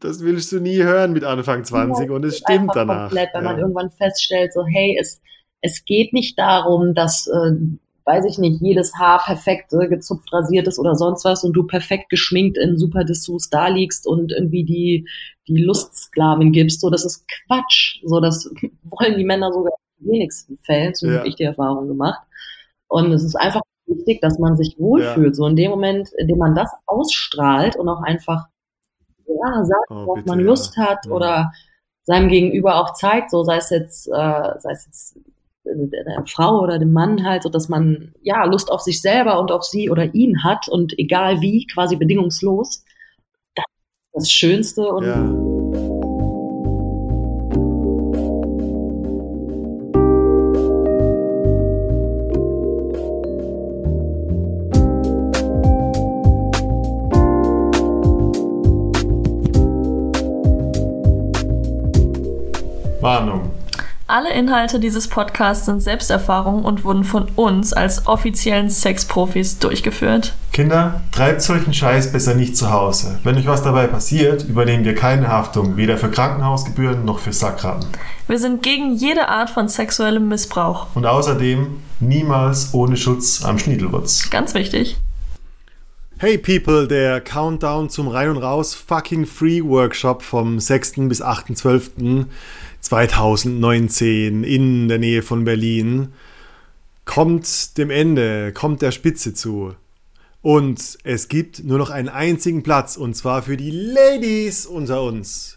das willst du nie hören mit Anfang 20 ja, und es stimmt danach. Komplett, wenn ja. man irgendwann feststellt, so hey, es, es geht nicht darum, dass, äh, weiß ich nicht, jedes Haar perfekt äh, gezupft, rasiert ist oder sonst was und du perfekt geschminkt in super Dessous da liegst und irgendwie die, die Lustsklavin gibst. So, das ist Quatsch. So, das wollen die Männer sogar in wenigsten Fällen, so ja. habe ich die Erfahrung gemacht. Und es ist einfach wichtig, dass man sich wohlfühlt. Ja. So in dem Moment, in dem man das ausstrahlt und auch einfach ja, sagt, oh, worauf man Lust hat ja. oder seinem Gegenüber auch zeigt, so sei es jetzt, äh, sei es jetzt der, der Frau oder dem Mann halt, so dass man ja Lust auf sich selber und auf sie oder ihn hat und egal wie, quasi bedingungslos. Das ist das Schönste und ja. Alle Inhalte dieses Podcasts sind Selbsterfahrungen und wurden von uns als offiziellen Sexprofis durchgeführt. Kinder, treibt solchen Scheiß besser nicht zu Hause. Wenn euch was dabei passiert, übernehmen wir keine Haftung, weder für Krankenhausgebühren noch für Sackraten. Wir sind gegen jede Art von sexuellem Missbrauch. Und außerdem niemals ohne Schutz am Schniedelwurz. Ganz wichtig. Hey People, der Countdown zum Rein und Raus Fucking Free Workshop vom 6. bis 8.12. 2019 in der Nähe von Berlin kommt dem Ende, kommt der Spitze zu. Und es gibt nur noch einen einzigen Platz und zwar für die Ladies unter uns.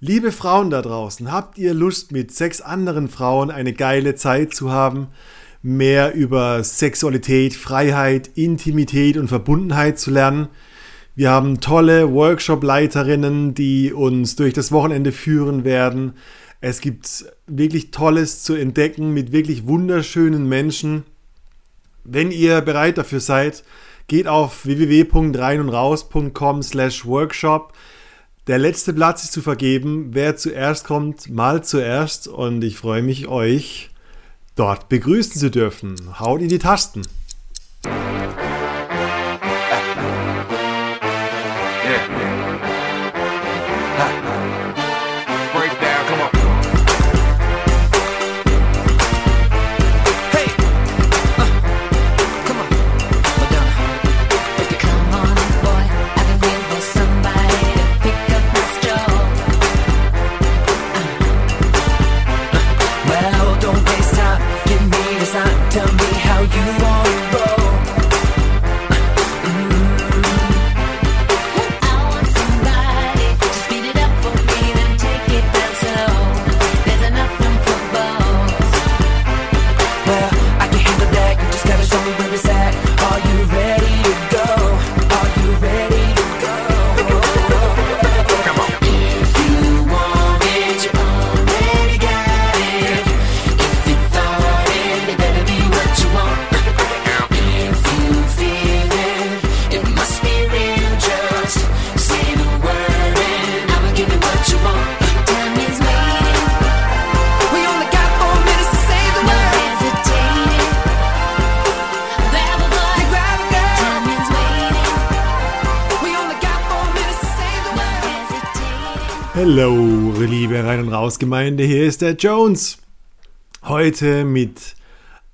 Liebe Frauen da draußen, habt ihr Lust mit sechs anderen Frauen eine geile Zeit zu haben, mehr über Sexualität, Freiheit, Intimität und Verbundenheit zu lernen? Wir haben tolle Workshop-Leiterinnen, die uns durch das Wochenende führen werden. Es gibt wirklich Tolles zu entdecken mit wirklich wunderschönen Menschen. Wenn ihr bereit dafür seid, geht auf www.reinundraus.com slash workshop. Der letzte Platz ist zu vergeben. Wer zuerst kommt, mal zuerst. Und ich freue mich, euch dort begrüßen zu dürfen. Haut in die Tasten. Raus-Gemeinde, hier ist der Jones. Heute mit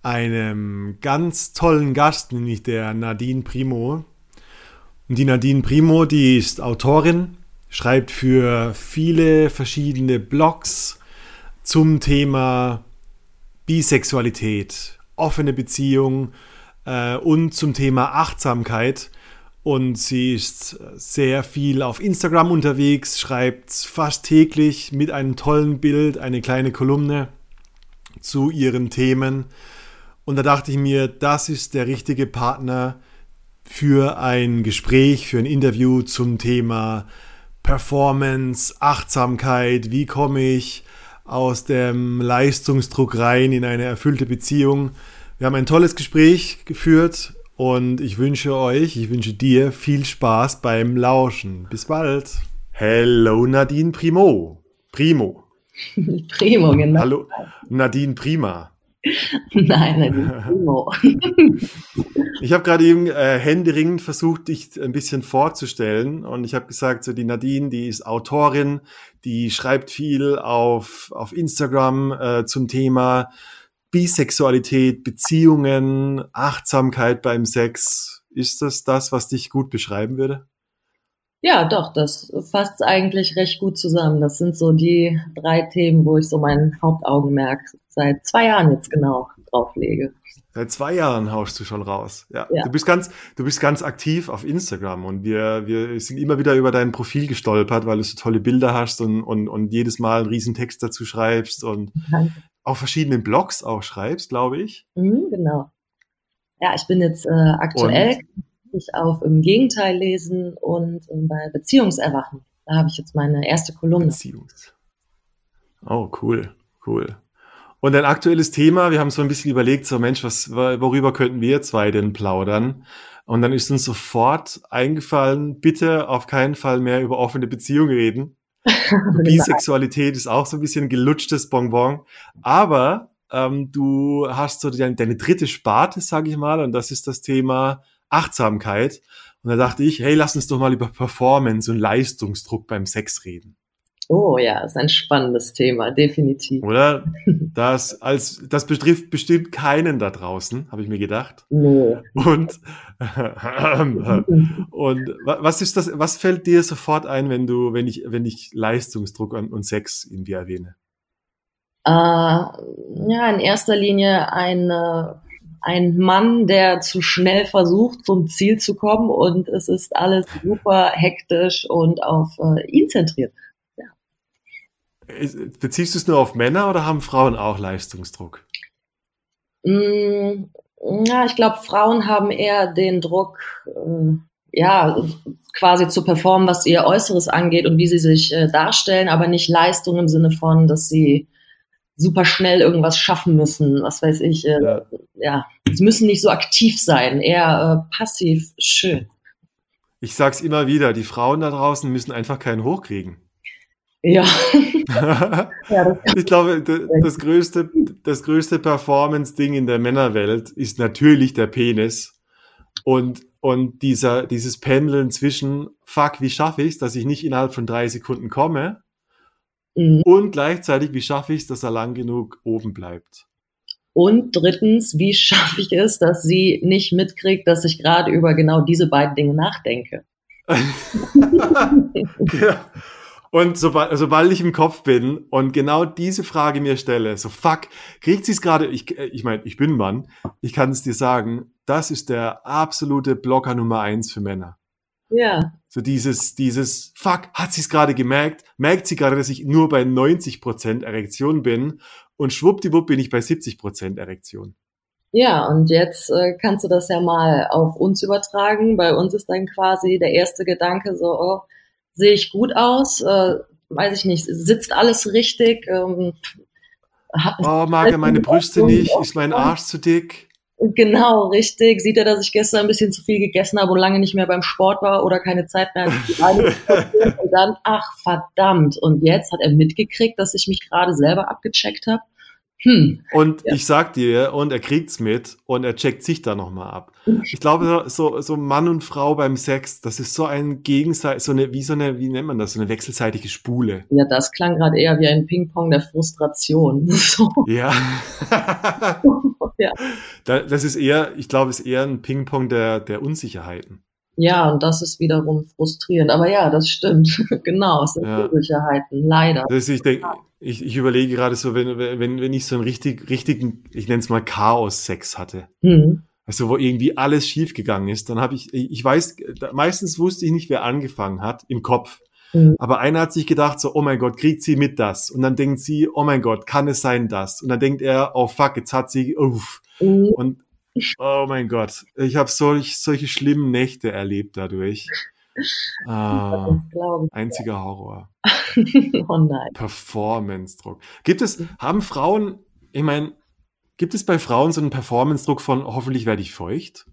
einem ganz tollen Gast, nämlich der Nadine Primo. Und die Nadine Primo, die ist Autorin, schreibt für viele verschiedene Blogs zum Thema Bisexualität, offene Beziehung äh, und zum Thema Achtsamkeit. Und sie ist sehr viel auf Instagram unterwegs, schreibt fast täglich mit einem tollen Bild eine kleine Kolumne zu ihren Themen. Und da dachte ich mir, das ist der richtige Partner für ein Gespräch, für ein Interview zum Thema Performance, Achtsamkeit, wie komme ich aus dem Leistungsdruck rein in eine erfüllte Beziehung. Wir haben ein tolles Gespräch geführt und ich wünsche euch, ich wünsche dir viel Spaß beim Lauschen. Bis bald. Hello Nadine Primo. Primo. Primo, genau. Hallo Nadine Prima. nein, nein, Emo. Ich habe gerade eben äh, händeringend versucht, dich ein bisschen vorzustellen. Und ich habe gesagt, so die Nadine, die ist Autorin, die schreibt viel auf, auf Instagram äh, zum Thema Bisexualität, Beziehungen, Achtsamkeit beim Sex. Ist das das, was dich gut beschreiben würde? Ja, doch, das fasst eigentlich recht gut zusammen. Das sind so die drei Themen, wo ich so mein Hauptaugenmerk seit zwei Jahren jetzt genau drauf lege. Seit zwei Jahren haust du schon raus. Ja. ja. Du bist ganz, du bist ganz aktiv auf Instagram und wir, wir sind immer wieder über dein Profil gestolpert, weil du so tolle Bilder hast und, und, und jedes Mal einen riesen Text dazu schreibst und Danke. Auf verschiedenen Blogs auch schreibst, glaube ich. Mhm, genau. Ja, ich bin jetzt äh, aktuell ich auf Im Gegenteil lesen und ähm, bei Beziehungserwachen. Da habe ich jetzt meine erste Kolumne. Beziehungs. Oh, cool, cool. Und ein aktuelles Thema, wir haben so ein bisschen überlegt, so Mensch, was, worüber könnten wir zwei denn plaudern? Und dann ist uns sofort eingefallen, bitte auf keinen Fall mehr über offene Beziehungen reden. Bisexualität ist auch so ein bisschen gelutschtes Bonbon. Aber ähm, du hast so deine, deine dritte Sparte, sage ich mal, und das ist das Thema Achtsamkeit. Und da dachte ich, hey, lass uns doch mal über Performance und Leistungsdruck beim Sex reden. Oh ja, ist ein spannendes Thema, definitiv. Oder? Das, als, das betrifft bestimmt keinen da draußen, habe ich mir gedacht. Nee. Und, und was ist das, was fällt dir sofort ein, wenn du, wenn ich, wenn ich Leistungsdruck und Sex irgendwie erwähne? Äh, ja, in erster Linie eine ein Mann, der zu schnell versucht, zum Ziel zu kommen und es ist alles super hektisch und auf äh, ihn zentriert. Beziehst du es nur auf Männer oder haben Frauen auch Leistungsdruck? Mm, ja, ich glaube, Frauen haben eher den Druck, äh, ja, quasi zu performen, was ihr Äußeres angeht und wie sie sich äh, darstellen, aber nicht Leistung im Sinne von, dass sie super schnell irgendwas schaffen müssen, was weiß ich. Äh, ja. ja, sie müssen nicht so aktiv sein, eher passiv schön. Ich sag's immer wieder, die Frauen da draußen müssen einfach keinen hochkriegen. Ja. ich glaube, das größte, das größte Performance-Ding in der Männerwelt ist natürlich der Penis. Und, und dieser, dieses Pendeln zwischen, fuck, wie schaffe ich es, dass ich nicht innerhalb von drei Sekunden komme? Mhm. Und gleichzeitig, wie schaffe ich es, dass er lang genug oben bleibt? Und drittens, wie schaffe ich es, dass sie nicht mitkriegt, dass ich gerade über genau diese beiden Dinge nachdenke? ja. Und sobald, sobald ich im Kopf bin und genau diese Frage mir stelle, so fuck, kriegt sie es gerade, ich, ich meine, ich bin Mann, ich kann es dir sagen, das ist der absolute Blocker Nummer eins für Männer. Ja. So dieses, dieses, fuck, hat sie es gerade gemerkt? Merkt sie gerade, dass ich nur bei 90% Erektion bin? Und schwuppdiwupp bin ich bei 70% Erektion. Ja, und jetzt äh, kannst du das ja mal auf uns übertragen. Bei uns ist dann quasi der erste Gedanke so, oh, sehe ich gut aus? Äh, weiß ich nicht, sitzt alles richtig? Ähm, oh, mag er meine Brüste nicht? Ist mein Arsch zu dick? Genau, richtig. Sieht er, dass ich gestern ein bisschen zu viel gegessen habe und lange nicht mehr beim Sport war oder keine Zeit mehr hatte. und dann, ach verdammt. Und jetzt hat er mitgekriegt, dass ich mich gerade selber abgecheckt habe. Hm. Und ja. ich sag dir, und er kriegt's mit und er checkt sich da nochmal ab. Ich glaube, so, so Mann und Frau beim Sex, das ist so ein Gegenseit, so eine, wie so eine, wie nennt man das, so eine wechselseitige Spule. Ja, das klang gerade eher wie ein Ping-Pong der Frustration. So. Ja. ja. Das ist eher, ich glaube, ist eher ein Ping-Pong der, der Unsicherheiten. Ja, und das ist wiederum frustrierend. Aber ja, das stimmt. genau, es sind ja. Unsicherheiten, leider. Das, ich denke, ich, ich überlege gerade so, wenn, wenn, wenn ich so einen richtig, richtigen, ich nenne es mal Chaos-Sex hatte. Mhm. Also wo irgendwie alles schiefgegangen ist, dann habe ich, ich weiß, meistens wusste ich nicht, wer angefangen hat im Kopf. Mhm. Aber einer hat sich gedacht so, oh mein Gott, kriegt sie mit das? Und dann denkt sie, oh mein Gott, kann es sein das? Und dann denkt er, oh fuck, jetzt hat sie, uff. Mhm. Und oh mein Gott, ich habe solch, solche schlimmen Nächte erlebt dadurch. Ah, einziger Horror. oh nein. Performance-Druck. Gibt es, haben Frauen, ich meine, gibt es bei Frauen so einen Performance-Druck von hoffentlich werde ich feucht?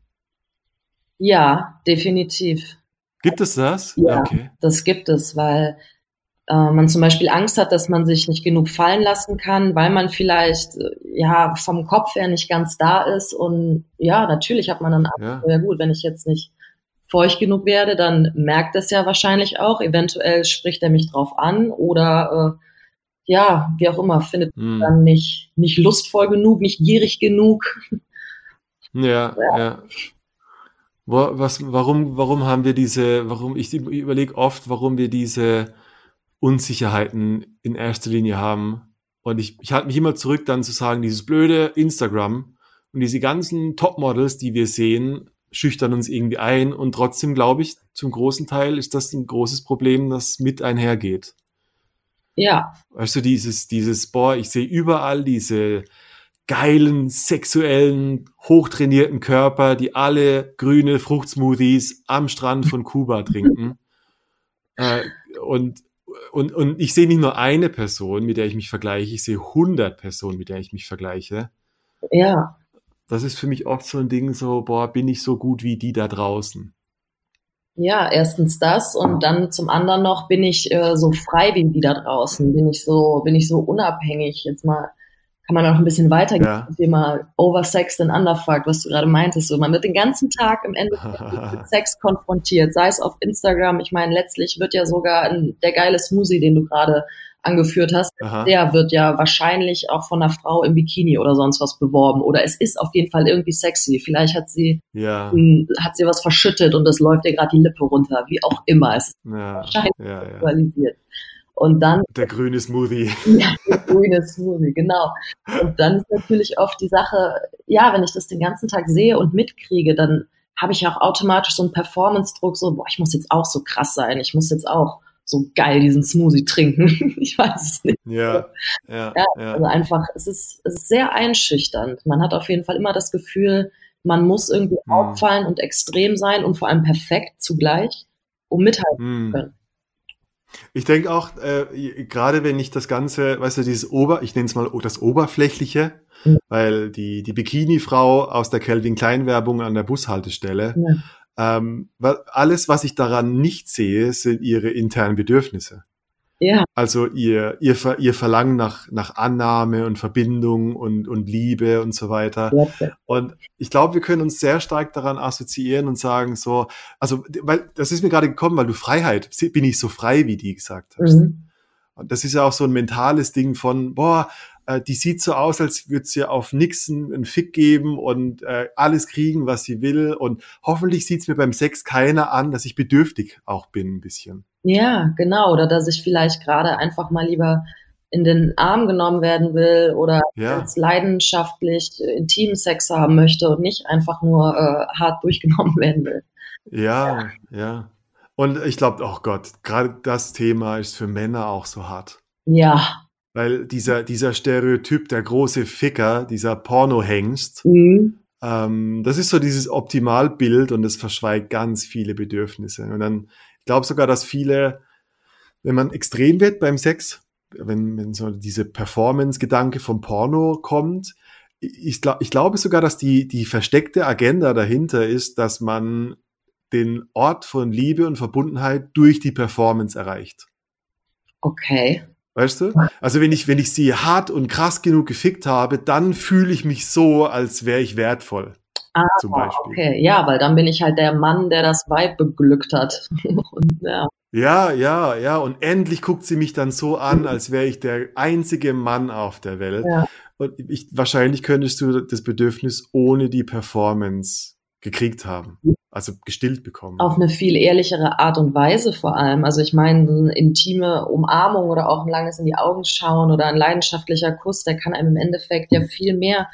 Ja, definitiv. Gibt es das? Ja, okay. das gibt es, weil äh, man zum Beispiel Angst hat, dass man sich nicht genug fallen lassen kann, weil man vielleicht äh, ja vom Kopf her nicht ganz da ist. Und ja, natürlich hat man dann Angst, ja. ja gut, wenn ich jetzt nicht feucht genug werde, dann merkt es ja wahrscheinlich auch. Eventuell spricht er mich drauf an oder äh, ja, wie auch immer, findet hm. dann nicht, nicht lustvoll genug, nicht gierig genug. Ja, ja. ja. Wo, was, warum, warum haben wir diese, warum, ich überlege oft, warum wir diese Unsicherheiten in erster Linie haben. Und ich, ich halte mich immer zurück, dann zu sagen, dieses blöde Instagram und diese ganzen Topmodels, die wir sehen, schüchtern uns irgendwie ein. Und trotzdem glaube ich, zum großen Teil ist das ein großes Problem, das mit einhergeht. Ja. Weißt du, dieses, dieses, boah, ich sehe überall diese geilen, sexuellen, hochtrainierten Körper, die alle grüne Fruchtsmoothies am Strand von Kuba trinken. äh, und, und, und ich sehe nicht nur eine Person, mit der ich mich vergleiche, ich sehe 100 Personen, mit der ich mich vergleiche. Ja. Das ist für mich oft so ein Ding, so, boah, bin ich so gut wie die da draußen. Ja, erstens das und dann zum anderen noch bin ich äh, so frei wie die da draußen, bin ich so, bin ich so unabhängig. Jetzt mal kann man noch ein bisschen weitergehen ja. zum Thema Oversex and Underfuck, was du gerade meintest. So, man wird den ganzen Tag im Endeffekt mit Sex konfrontiert, sei es auf Instagram. Ich meine, letztlich wird ja sogar ein, der geile Smoothie, den du gerade angeführt hast, Aha. der wird ja wahrscheinlich auch von einer Frau im Bikini oder sonst was beworben. Oder es ist auf jeden Fall irgendwie sexy. Vielleicht hat sie, ja. m, hat sie was verschüttet und das läuft ihr gerade die Lippe runter, wie auch immer. Es ja. wahrscheinlich ja, sexualisiert. Und dann. Der grüne Smoothie. Ja, der grüne Smoothie, genau. Und dann ist natürlich oft die Sache, ja, wenn ich das den ganzen Tag sehe und mitkriege, dann habe ich auch automatisch so einen Performance-Druck, so, boah, ich muss jetzt auch so krass sein, ich muss jetzt auch so geil diesen Smoothie trinken. ich weiß es nicht. Ja, ja, ja, ja. Also einfach, es ist, es ist sehr einschüchternd. Man hat auf jeden Fall immer das Gefühl, man muss irgendwie hm. auffallen und extrem sein und vor allem perfekt zugleich, um mithalten hm. zu können. Ich denke auch, äh, gerade wenn ich das Ganze, weißt du, dieses Ober, ich nenne es mal das Oberflächliche, mhm. weil die, die Bikini-Frau aus der Kelvin Klein-Werbung an der Bushaltestelle, ja. Ähm, alles, was ich daran nicht sehe, sind ihre internen Bedürfnisse. Ja. Also ihr, ihr, ihr Verlangen nach, nach Annahme und Verbindung und, und Liebe und so weiter. Ja. Und ich glaube, wir können uns sehr stark daran assoziieren und sagen so, also, weil das ist mir gerade gekommen, weil du Freiheit, bin ich so frei, wie die gesagt hast. Mhm. Und das ist ja auch so ein mentales Ding von, boah, äh, die sieht so aus, als würde sie auf Nixon einen Fick geben und äh, alles kriegen, was sie will. Und hoffentlich sieht es mir beim Sex keiner an, dass ich bedürftig auch bin ein bisschen. Ja, genau. Oder dass ich vielleicht gerade einfach mal lieber in den Arm genommen werden will oder ja. als leidenschaftlich intimen Sex haben möchte und nicht einfach nur äh, hart durchgenommen werden will. Ja, ja. ja. Und ich glaube, oh Gott, gerade das Thema ist für Männer auch so hart. Ja, weil dieser, dieser Stereotyp, der große Ficker, dieser Pornohengst, mhm. ähm, das ist so dieses Optimalbild und das verschweigt ganz viele Bedürfnisse. Und dann, ich glaube sogar, dass viele, wenn man extrem wird beim Sex, wenn, wenn so diese Performance-Gedanke vom Porno kommt, ich, glaub, ich glaube sogar, dass die, die versteckte Agenda dahinter ist, dass man den Ort von Liebe und Verbundenheit durch die Performance erreicht. Okay. Weißt du? Also wenn ich, wenn ich sie hart und krass genug gefickt habe, dann fühle ich mich so, als wäre ich wertvoll. Ah, zum Beispiel. okay. Ja, weil dann bin ich halt der Mann, der das Weib beglückt hat. und, ja. ja, ja, ja. Und endlich guckt sie mich dann so an, als wäre ich der einzige Mann auf der Welt. Ja. Und ich, wahrscheinlich könntest du das Bedürfnis ohne die Performance gekriegt haben also gestillt bekommen. Auf eine viel ehrlichere Art und Weise vor allem. Also ich meine, eine intime Umarmung oder auch ein langes in die Augen schauen oder ein leidenschaftlicher Kuss, der kann einem im Endeffekt ja viel mehr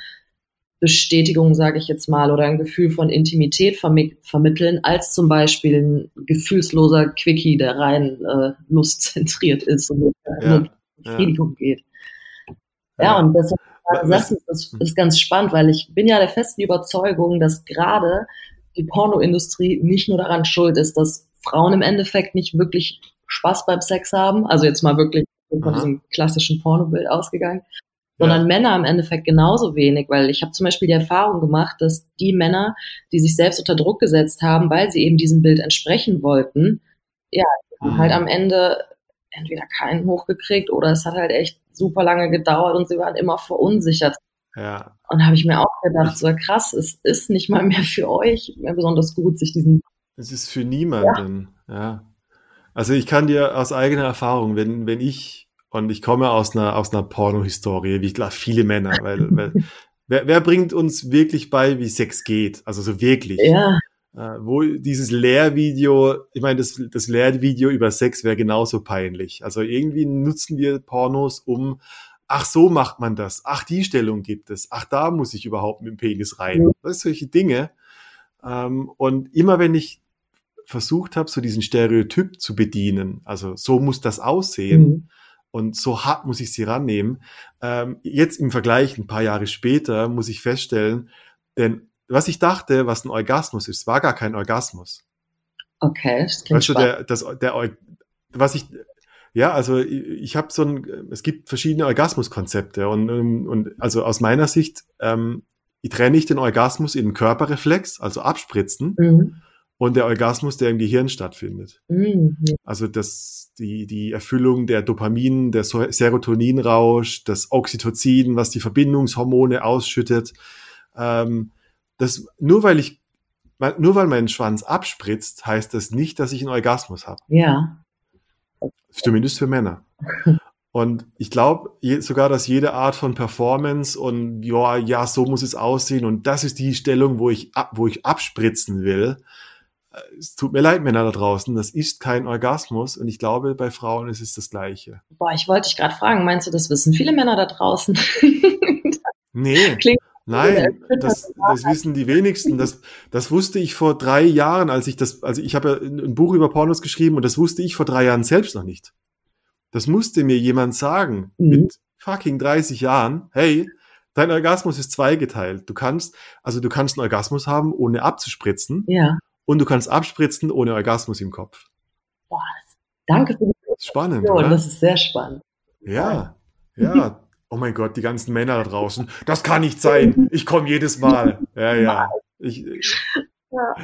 Bestätigung, sage ich jetzt mal, oder ein Gefühl von Intimität vermi vermitteln, als zum Beispiel ein gefühlsloser Quickie, der rein äh, lustzentriert ist und ja, Befriedigung ja. geht. Ja, ja, und deshalb das ist, ist ganz spannend, weil ich bin ja der festen Überzeugung, dass gerade die Pornoindustrie nicht nur daran schuld ist, dass Frauen im Endeffekt nicht wirklich Spaß beim Sex haben, also jetzt mal wirklich von diesem klassischen Pornobild ausgegangen, sondern ja. Männer im Endeffekt genauso wenig, weil ich habe zum Beispiel die Erfahrung gemacht, dass die Männer, die sich selbst unter Druck gesetzt haben, weil sie eben diesem Bild entsprechen wollten, ja, mhm. halt am Ende entweder keinen hochgekriegt oder es hat halt echt super lange gedauert und sie waren immer verunsichert. Ja. Und da habe ich mir auch gedacht, so krass, es ist nicht mal mehr für euch mehr besonders gut, sich diesen. Es ist für niemanden, ja. ja. Also ich kann dir aus eigener Erfahrung, wenn, wenn ich, und ich komme aus einer, aus einer Porno-Historie, wie ich glaube, viele Männer, weil, weil wer, wer bringt uns wirklich bei, wie Sex geht? Also so wirklich. Ja. Äh, wo dieses Lehrvideo, ich meine, das, das Lehrvideo über Sex wäre genauso peinlich. Also irgendwie nutzen wir Pornos, um, ach so macht man das, ach die Stellung gibt es, ach da muss ich überhaupt mit dem Penis rein. Das solche Dinge. Ähm, und immer wenn ich versucht habe, so diesen Stereotyp zu bedienen, also so muss das aussehen, mhm. Und so hart muss ich sie rannehmen. Ähm, jetzt im Vergleich, ein paar Jahre später, muss ich feststellen, denn was ich dachte, was ein Orgasmus ist, war gar kein Orgasmus. Okay, das klingt weißt du, der, das, der, was ich, ja, also ich, ich habe so ein, es gibt verschiedene Orgasmuskonzepte und, und also aus meiner Sicht, ähm, ich trenne nicht den Orgasmus in den Körperreflex, also abspritzen, mhm. und der Orgasmus, der im Gehirn stattfindet. Mhm. Also das, die, die Erfüllung der Dopamin, der Serotoninrausch, das Oxytocin, was die Verbindungshormone ausschüttet. Ähm, das, nur weil ich, nur weil mein Schwanz abspritzt, heißt das nicht, dass ich einen Orgasmus habe. Ja. Zumindest für Männer. Und ich glaube sogar, dass jede Art von Performance und ja, ja, so muss es aussehen und das ist die Stellung, wo ich, ab, wo ich abspritzen will. Es tut mir leid, Männer da draußen, das ist kein Orgasmus und ich glaube, bei Frauen ist es das Gleiche. Boah, ich wollte dich gerade fragen, meinst du, das wissen viele Männer da draußen? nee. Klingt Nein, das, das wissen die wenigsten. Das, das wusste ich vor drei Jahren, als ich das, also ich habe ja ein Buch über Pornos geschrieben und das wusste ich vor drei Jahren selbst noch nicht. Das musste mir jemand sagen mhm. mit fucking 30 Jahren. Hey, dein Orgasmus ist zweigeteilt. Du kannst, also du kannst einen Orgasmus haben, ohne abzuspritzen. Ja. Und du kannst abspritzen ohne Orgasmus im Kopf. Boah, danke für die Spannend, oder? Das ist sehr spannend. Ja, ja oh mein Gott, die ganzen Männer da draußen, das kann nicht sein. Ich komme jedes Mal. Ja, ja. Ich, ja.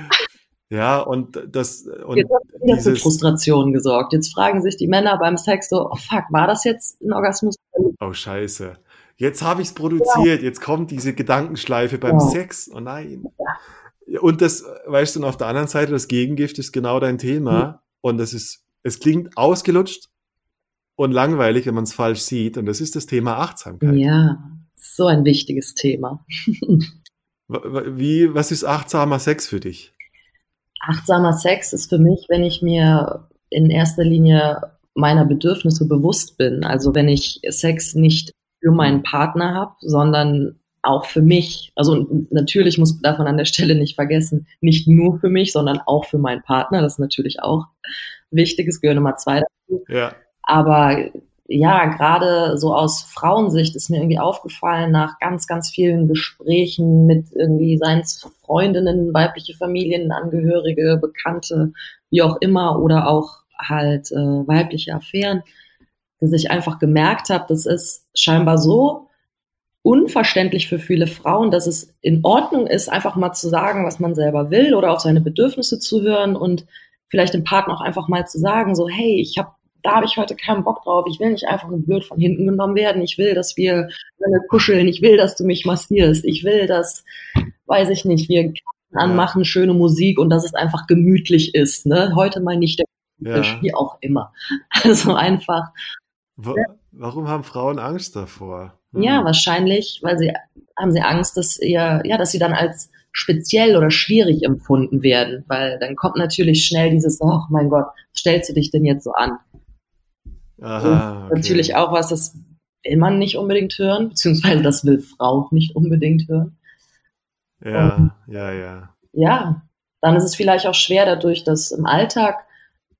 ja, und das und jetzt hat dieses, für Frustration gesorgt. Jetzt fragen sich die Männer beim Sex so, oh fuck, war das jetzt ein Orgasmus? Oh scheiße. Jetzt habe ich es produziert, ja. jetzt kommt diese Gedankenschleife beim ja. Sex. Oh nein. Und das, weißt du, und auf der anderen Seite, das Gegengift ist genau dein Thema. Mhm. Und das ist, es klingt ausgelutscht, und langweilig, wenn man es falsch sieht. Und das ist das Thema Achtsamkeit. Ja, so ein wichtiges Thema. Wie, was ist achtsamer Sex für dich? Achtsamer Sex ist für mich, wenn ich mir in erster Linie meiner Bedürfnisse bewusst bin. Also wenn ich Sex nicht für meinen Partner habe, sondern auch für mich. Also natürlich muss man an der Stelle nicht vergessen, nicht nur für mich, sondern auch für meinen Partner. Das ist natürlich auch wichtig. Es gehören Nummer zwei dazu. Ja. Aber ja, gerade so aus Frauensicht ist mir irgendwie aufgefallen, nach ganz, ganz vielen Gesprächen mit irgendwie seinen Freundinnen, weibliche Familienangehörige, Bekannte, wie auch immer, oder auch halt äh, weibliche Affären, dass ich einfach gemerkt habe, das ist scheinbar so unverständlich für viele Frauen, dass es in Ordnung ist, einfach mal zu sagen, was man selber will oder auf seine Bedürfnisse zu hören und vielleicht dem Partner auch einfach mal zu sagen, so, hey, ich habe da habe ich heute keinen Bock drauf. Ich will nicht einfach nur blöd von hinten genommen werden. Ich will, dass wir kuscheln. Ich will, dass du mich massierst. Ich will, dass, weiß ich nicht, wir anmachen, schöne Musik und dass es einfach gemütlich ist. Ne? Heute mal nicht der ja. wie auch immer. Also einfach. Wo, warum haben Frauen Angst davor? Hm. Ja, wahrscheinlich, weil sie haben sie Angst, dass ihr, ja, dass sie dann als speziell oder schwierig empfunden werden, weil dann kommt natürlich schnell dieses, oh mein Gott, stellst du dich denn jetzt so an? Aha, okay. Natürlich auch was, das will man nicht unbedingt hören, beziehungsweise das will Frau nicht unbedingt hören. Ja, Und, ja, ja. Ja, dann ist es vielleicht auch schwer dadurch, dass im Alltag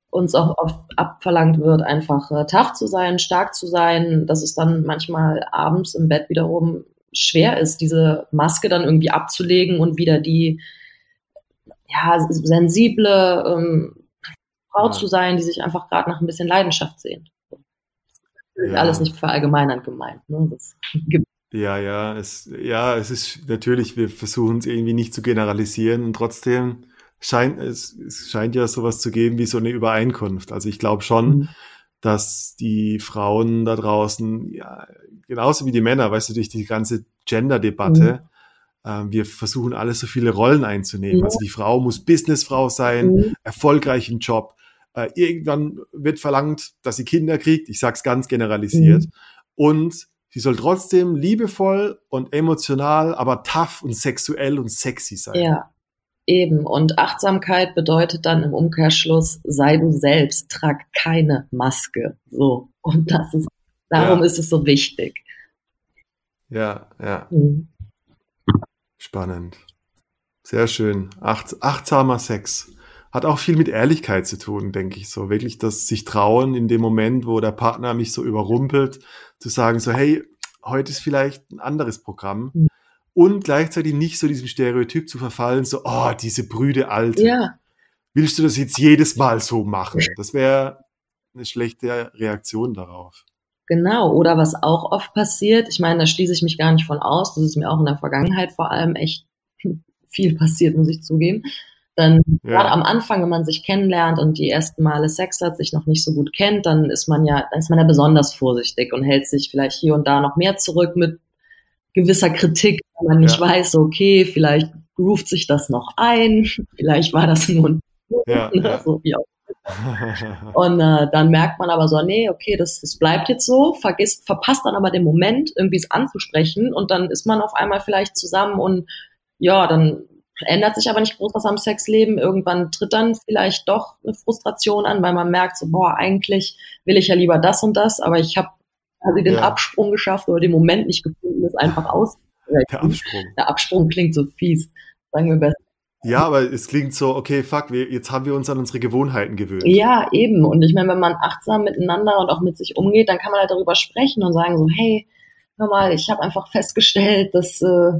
uns auch oft abverlangt wird, einfach äh, tough zu sein, stark zu sein, dass es dann manchmal abends im Bett wiederum schwer ist, diese Maske dann irgendwie abzulegen und wieder die ja, sensible ähm, Frau ja. zu sein, die sich einfach gerade nach ein bisschen Leidenschaft sehnt ja. alles nicht verallgemeinern gemeint. Ne? Ja, ja, es, ja, es ist natürlich, wir versuchen es irgendwie nicht zu generalisieren und trotzdem scheint es, es scheint ja sowas zu geben wie so eine Übereinkunft. Also ich glaube schon, mhm. dass die Frauen da draußen, ja, genauso wie die Männer, weißt du, durch die ganze Gender-Debatte, mhm. äh, wir versuchen alle so viele Rollen einzunehmen. Ja. Also die Frau muss Businessfrau sein, mhm. erfolgreich im Job. Äh, irgendwann wird verlangt, dass sie Kinder kriegt. Ich sag's ganz generalisiert. Mhm. Und sie soll trotzdem liebevoll und emotional, aber tough und sexuell und sexy sein. Ja. Eben. Und Achtsamkeit bedeutet dann im Umkehrschluss, sei du selbst, trag keine Maske. So. Und das ist, darum ja. ist es so wichtig. Ja, ja. Mhm. Spannend. Sehr schön. Acht, achtsamer Sex. Hat auch viel mit Ehrlichkeit zu tun, denke ich so. Wirklich das sich trauen in dem Moment, wo der Partner mich so überrumpelt, zu sagen so, hey, heute ist vielleicht ein anderes Programm. Mhm und gleichzeitig nicht so diesem Stereotyp zu verfallen, so, oh, diese Brüde Alte. Ja. Willst du das jetzt jedes Mal so machen? Das wäre eine schlechte Reaktion darauf. Genau, oder was auch oft passiert, ich meine, da schließe ich mich gar nicht von aus, das ist mir auch in der Vergangenheit vor allem echt viel passiert, muss ich zugeben. Dann ja. gerade am Anfang, wenn man sich kennenlernt und die ersten Male Sex hat, sich noch nicht so gut kennt, dann ist man ja, dann ist man ja besonders vorsichtig und hält sich vielleicht hier und da noch mehr zurück mit gewisser Kritik, wenn man nicht ja. weiß, okay, vielleicht groovt sich das noch ein, vielleicht war das nur ein ja, ja. so auch und äh, dann merkt man aber so, nee, okay, das, das bleibt jetzt so, vergisst, verpasst dann aber den Moment, irgendwie es anzusprechen und dann ist man auf einmal vielleicht zusammen und ja, dann ändert sich aber nicht groß was am Sexleben. Irgendwann tritt dann vielleicht doch eine Frustration an, weil man merkt so, boah, eigentlich will ich ja lieber das und das, aber ich habe quasi den ja. Absprung geschafft oder den Moment nicht gefunden, ist einfach aus. Der Absprung. Der Absprung klingt so fies. Sagen wir besser. Ja, aber es klingt so, okay, fuck, wir, jetzt haben wir uns an unsere Gewohnheiten gewöhnt. Ja, eben. Und ich meine, wenn man achtsam miteinander und auch mit sich umgeht, dann kann man halt darüber sprechen und sagen so, hey, hör mal, ich habe einfach festgestellt, das äh,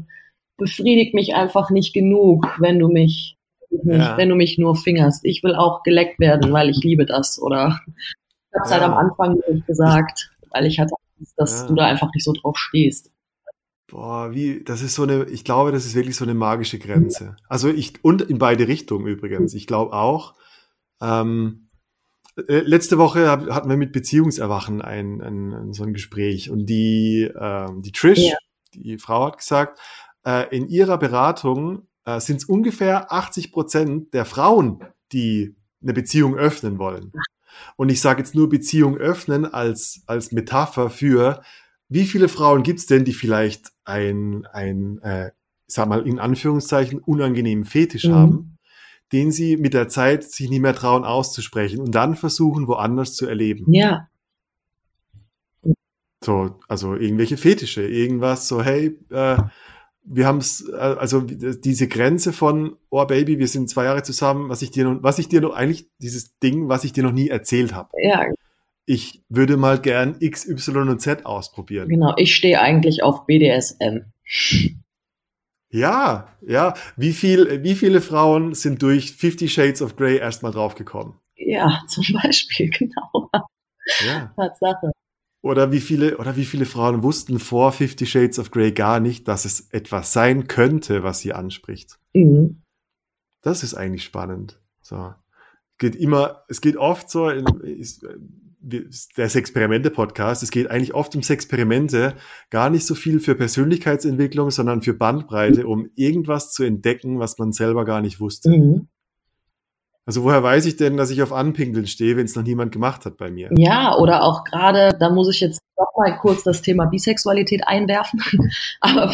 befriedigt mich einfach nicht genug, wenn du mich ja. wenn du mich nur fingerst. Ich will auch geleckt werden, weil ich liebe das. Oder ich habe es halt ja. halt am Anfang nicht gesagt weil ich hatte Angst, dass ja. du da einfach nicht so drauf stehst. Boah, wie, das ist so eine, ich glaube, das ist wirklich so eine magische Grenze. Also ich, und in beide Richtungen übrigens. Ich glaube auch, ähm, äh, letzte Woche hatten wir mit Beziehungserwachen ein, ein, ein so ein Gespräch und die, ähm, die Trish, ja. die Frau hat gesagt, äh, in ihrer Beratung äh, sind es ungefähr 80 Prozent der Frauen, die eine Beziehung öffnen wollen. Und ich sage jetzt nur Beziehung öffnen als, als Metapher für, wie viele Frauen gibt es denn, die vielleicht ein, ein äh, sag mal in Anführungszeichen, unangenehmen Fetisch mhm. haben, den sie mit der Zeit sich nicht mehr trauen auszusprechen und dann versuchen, woanders zu erleben. Ja. So, also irgendwelche Fetische, irgendwas so, hey, äh, wir haben es, äh, also diese Grenze von, oh Baby, wir sind zwei Jahre zusammen, was ich dir noch, was ich dir noch eigentlich, dieses Ding, was ich dir noch nie erzählt habe. Ja. Ich würde mal gern X, Y und Z ausprobieren. Genau, ich stehe eigentlich auf BDSM. Ja, ja. Wie viel, wie viele Frauen sind durch Fifty Shades of Grey erstmal draufgekommen? Ja, zum Beispiel, genau. Ja. Tatsache. Oder wie viele, oder wie viele Frauen wussten vor Fifty Shades of Grey gar nicht, dass es etwas sein könnte, was sie anspricht. Mhm. Das ist eigentlich spannend. So. Geht immer, es geht oft so, in, ist, der Sexperimente-Podcast, es geht eigentlich oft um Sexperimente, gar nicht so viel für Persönlichkeitsentwicklung, sondern für Bandbreite, um irgendwas zu entdecken, was man selber gar nicht wusste. Mhm. Also woher weiß ich denn, dass ich auf Anpinkeln stehe, wenn es noch niemand gemacht hat bei mir? Ja, oder auch gerade, da muss ich jetzt noch mal kurz das Thema Bisexualität einwerfen. aber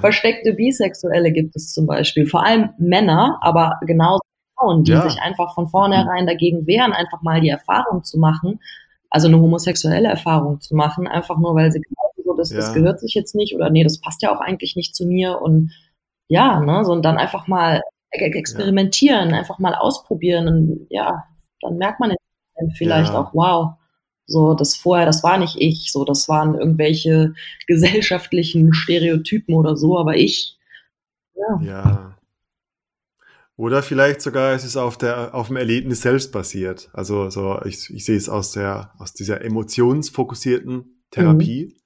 versteckte Bisexuelle gibt es zum Beispiel. Vor allem Männer, aber genauso Frauen, die ja. sich einfach von vornherein dagegen wehren, einfach mal die Erfahrung zu machen, also eine homosexuelle Erfahrung zu machen, einfach nur weil sie glauben, so, das, ja. das gehört sich jetzt nicht oder nee, das passt ja auch eigentlich nicht zu mir und ja, ne, so und dann einfach mal experimentieren, ja. einfach mal ausprobieren und ja, dann merkt man vielleicht ja. auch, wow, so das vorher, das war nicht ich, so das waren irgendwelche gesellschaftlichen Stereotypen oder so, aber ich. Ja. ja. Oder vielleicht sogar ist es auf der auf dem Erlebnis selbst basiert. Also so ich, ich sehe es aus der aus dieser emotionsfokussierten Therapie. Mhm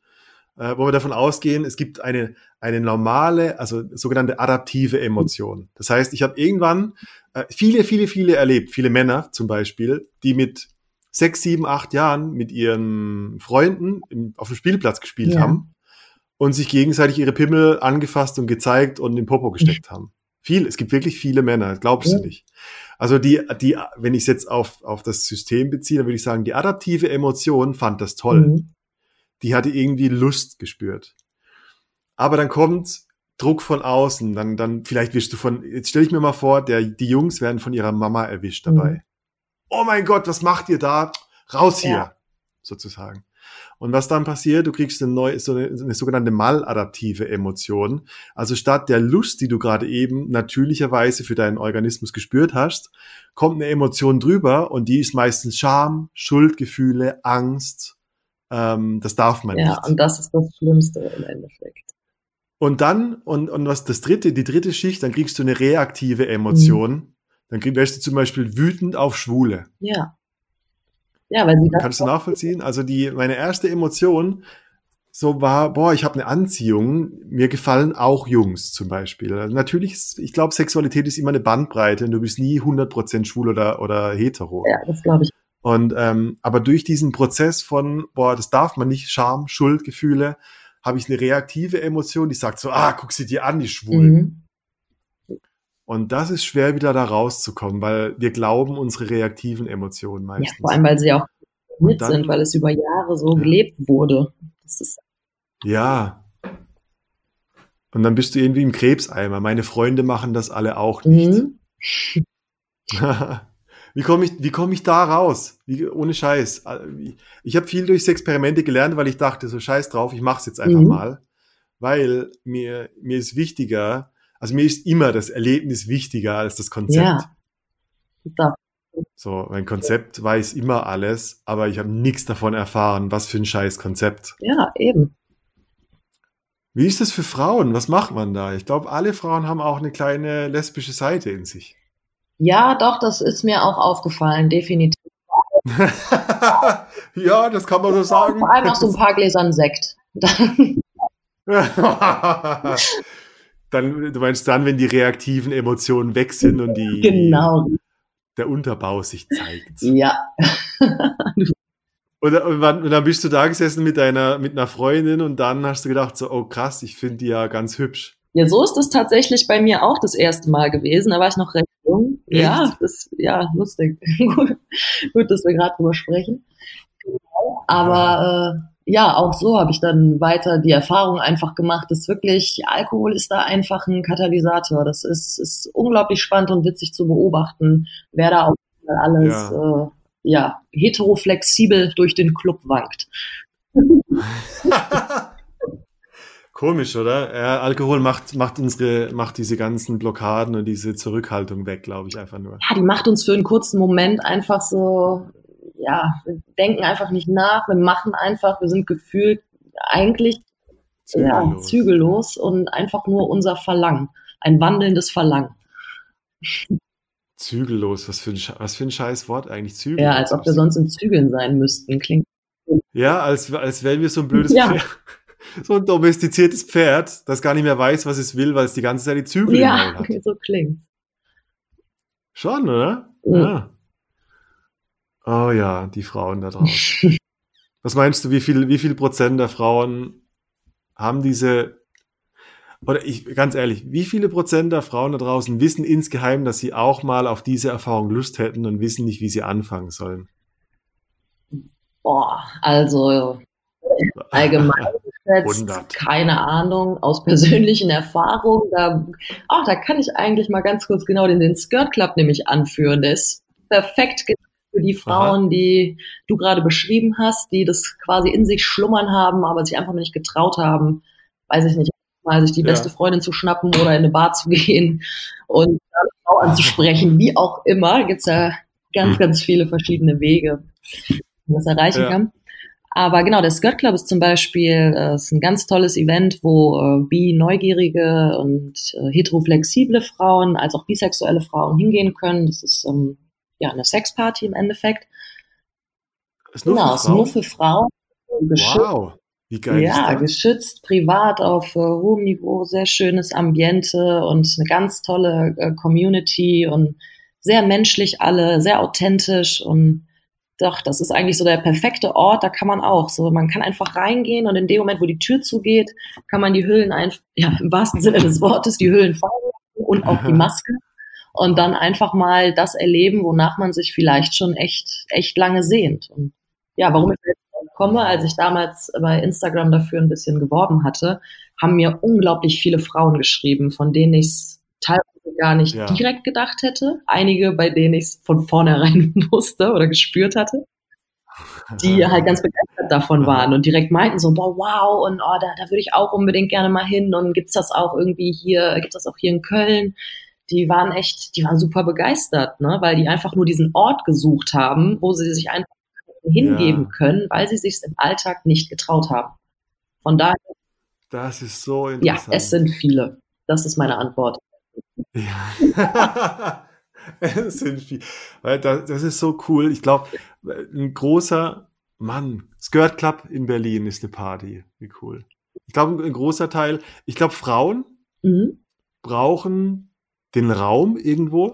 äh, wo wir davon ausgehen, es gibt eine, eine normale, also sogenannte adaptive Emotion. Das heißt, ich habe irgendwann äh, viele, viele, viele erlebt, viele Männer zum Beispiel, die mit sechs, sieben, acht Jahren mit ihren Freunden im, auf dem Spielplatz gespielt Ja. haben und sich gegenseitig ihre Pimmel angefasst und gezeigt und in Popo gesteckt haben. Viel, es gibt wirklich viele Männer, glaubst Ja. du nicht. Also die, die, wenn ich es jetzt auf, auf das System beziehe, dann würde ich sagen, die adaptive Emotion fand das toll. Mhm. Die hatte irgendwie Lust gespürt. Aber dann kommt Druck von außen, dann, dann vielleicht wirst du von, jetzt stelle ich mir mal vor, der, die Jungs werden von ihrer Mama erwischt dabei. Mhm. Oh mein Gott, was macht ihr da? Raus hier, Ja. sozusagen. Und was dann passiert, du kriegst eine neue, so eine, eine sogenannte maladaptive Emotion. Also statt der Lust, die du gerade eben natürlicherweise für deinen Organismus gespürt hast, kommt eine Emotion drüber und die ist meistens Scham, Schuldgefühle, Angst. Ähm, das darf man Ja, nicht. und das ist das Schlimmste im Endeffekt. Und dann, und, und was das dritte, die dritte Schicht, dann kriegst du eine reaktive Emotion. Dann krieg- wärst du zum Beispiel wütend auf Schwule. Ja. Ja, weil sie das Kannst du nachvollziehen? Also die, meine erste Emotion so war, boah, ich habe eine Anziehung, mir gefallen auch Jungs zum Beispiel. Also natürlich, ist, ich glaube, Sexualität ist immer eine Bandbreite und du bist nie 100% schwul oder, oder hetero. Ja, das glaube ich. Und ähm, aber durch diesen Prozess von, boah, das darf man nicht, Scham, Schuldgefühle, habe ich eine reaktive Emotion, die sagt so, ah, guck sie dir an, die Schwulen. Mhm. Und das ist schwer wieder da rauszukommen, weil wir glauben unsere reaktiven Emotionen Ja, meistens. vor allem, weil sie auch mit dann- sind, weil es über Jahre so Ja. gelebt wurde. Ja. Und dann bist du irgendwie im Krebseimer. Meine Freunde machen das alle auch nicht. mhm. wie komme ich, wie komme ich da raus? Wie, ohne Scheiß. Ich habe viel durchs Experimente gelernt, weil ich dachte, so scheiß drauf, ich mache es jetzt einfach Mhm. mal. Weil mir, mir ist wichtiger, also mir ist immer das Erlebnis wichtiger als das Konzept. Ja. Da. So, mein Konzept weiß immer alles, aber ich habe nichts davon erfahren, was für ein scheiß Konzept. ja, eben. Wie ist das für Frauen? Was macht man da? Ich glaube, alle Frauen haben auch eine kleine lesbische Seite in sich. Ja, doch, das ist mir auch aufgefallen, definitiv. ja, das kann man so sagen. Vor allem nach so ein paar Gläsern Sekt. dann, du meinst dann, wenn die reaktiven Emotionen weg sind und die, genau. der Unterbau sich zeigt. Ja. Und, und, dann bist du da gesessen mit deiner, mit einer Freundin und dann hast du gedacht so, oh krass, ich finde die ja ganz hübsch. Ja, so ist es tatsächlich bei mir auch das erste Mal gewesen. Da war ich noch recht. Echt? Ja, das, ja, lustig. Gut, dass wir gerade drüber sprechen. Aber äh, ja, auch so habe ich dann weiter die Erfahrung einfach gemacht, dass wirklich Alkohol ist da einfach ein Katalysator. Das ist, ist unglaublich spannend und witzig zu beobachten, wer da auch alles ja. Äh, ja heteroflexibel durch den Club wankt. Komisch, oder? Ja, Alkohol macht, macht unsere, macht diese ganzen Blockaden und diese Zurückhaltung weg, glaube ich, einfach nur. Ja, die macht uns für einen kurzen Moment einfach so, ja, wir denken einfach nicht nach, wir machen einfach, wir sind gefühlt eigentlich zügellos, ja, zügellos und einfach nur unser Verlangen, ein wandelndes Verlangen. Zügellos, was für ein, was für ein scheiß Wort eigentlich, zügellos. Ja, als ob wir sonst in Zügeln sein müssten, klingt. Ja, als, als wären wir so ein blödes ja. Pferd. So ein domestiziertes Pferd, das gar nicht mehr weiß, was es will, weil es die ganze Zeit die Zügel ja, im Maul hat. so klingt. Schon, oder? Mhm. Ja. Oh ja, die Frauen da draußen. Was meinst du, wie viel, wie viel Prozent der Frauen haben diese, oder ich, ganz ehrlich, wie viele Prozent der Frauen da draußen wissen insgeheim, dass sie auch mal auf diese Erfahrung Lust hätten und wissen nicht, wie sie anfangen sollen? Boah, also allgemein geschätzt, keine Ahnung, aus persönlichen Erfahrungen. Da, ach, da kann ich eigentlich mal ganz kurz genau den, den Skirt Club nämlich anführen. Der ist perfekt für die Frauen, Aha. die du gerade beschrieben hast, die das quasi in sich schlummern haben, aber sich einfach noch nicht getraut haben, weiß ich nicht, mal sich die beste ja. Freundin zu schnappen oder in eine Bar zu gehen und eine Frau anzusprechen, wie auch immer. Gibt es ja ganz, ganz viele verschiedene Wege, wie man das erreichen ja. kann. Aber genau, der Skirt Club ist zum Beispiel äh, ist ein ganz tolles Event, wo äh, bi-neugierige und äh, heteroflexible Frauen als auch bisexuelle Frauen hingehen können. Das ist ähm, ja eine Sexparty im Endeffekt. Ist nur genau, für ist nur für Frauen. Wow, wie geil ja, geschützt, privat auf äh, hohem Niveau, sehr schönes Ambiente und eine ganz tolle äh, Community und sehr menschlich alle, sehr authentisch und doch, das ist eigentlich so der perfekte Ort, da kann man auch so, man kann einfach reingehen und in dem Moment, wo die Tür zugeht, kann man die Hüllen einfach, ja, im wahrsten Sinne des Wortes, die Hüllen fallen und auch die Maske und dann einfach mal das erleben, wonach man sich vielleicht schon echt, echt lange sehnt. Und ja, warum ich jetzt komme, als ich damals bei Instagram dafür ein bisschen geworben hatte, haben mir unglaublich viele Frauen geschrieben, von denen ich es teilweise gar nicht ja. direkt gedacht hätte. Einige, bei denen ich es von vornherein wusste oder gespürt hatte, die halt ganz begeistert davon waren und direkt meinten so, boah, wow, und oh, da, da würde ich auch unbedingt gerne mal hin und gibt's das auch irgendwie hier, gibt's das auch hier in Köln? Die waren echt, die waren super begeistert, ne, weil die einfach nur diesen Ort gesucht haben, wo sie sich einfach hingeben ja. können, weil sie sich im Alltag nicht getraut haben. Von daher. Das ist so interessant. Ja, es sind viele. Das ist meine Antwort. Ja. es sind viele. Weil das, das ist so cool. Ich glaube, ein großer Mann, Skirt Club in Berlin ist eine Party. Wie cool. Ich glaube, ein großer Teil, ich glaube, Frauen mhm. brauchen den Raum irgendwo.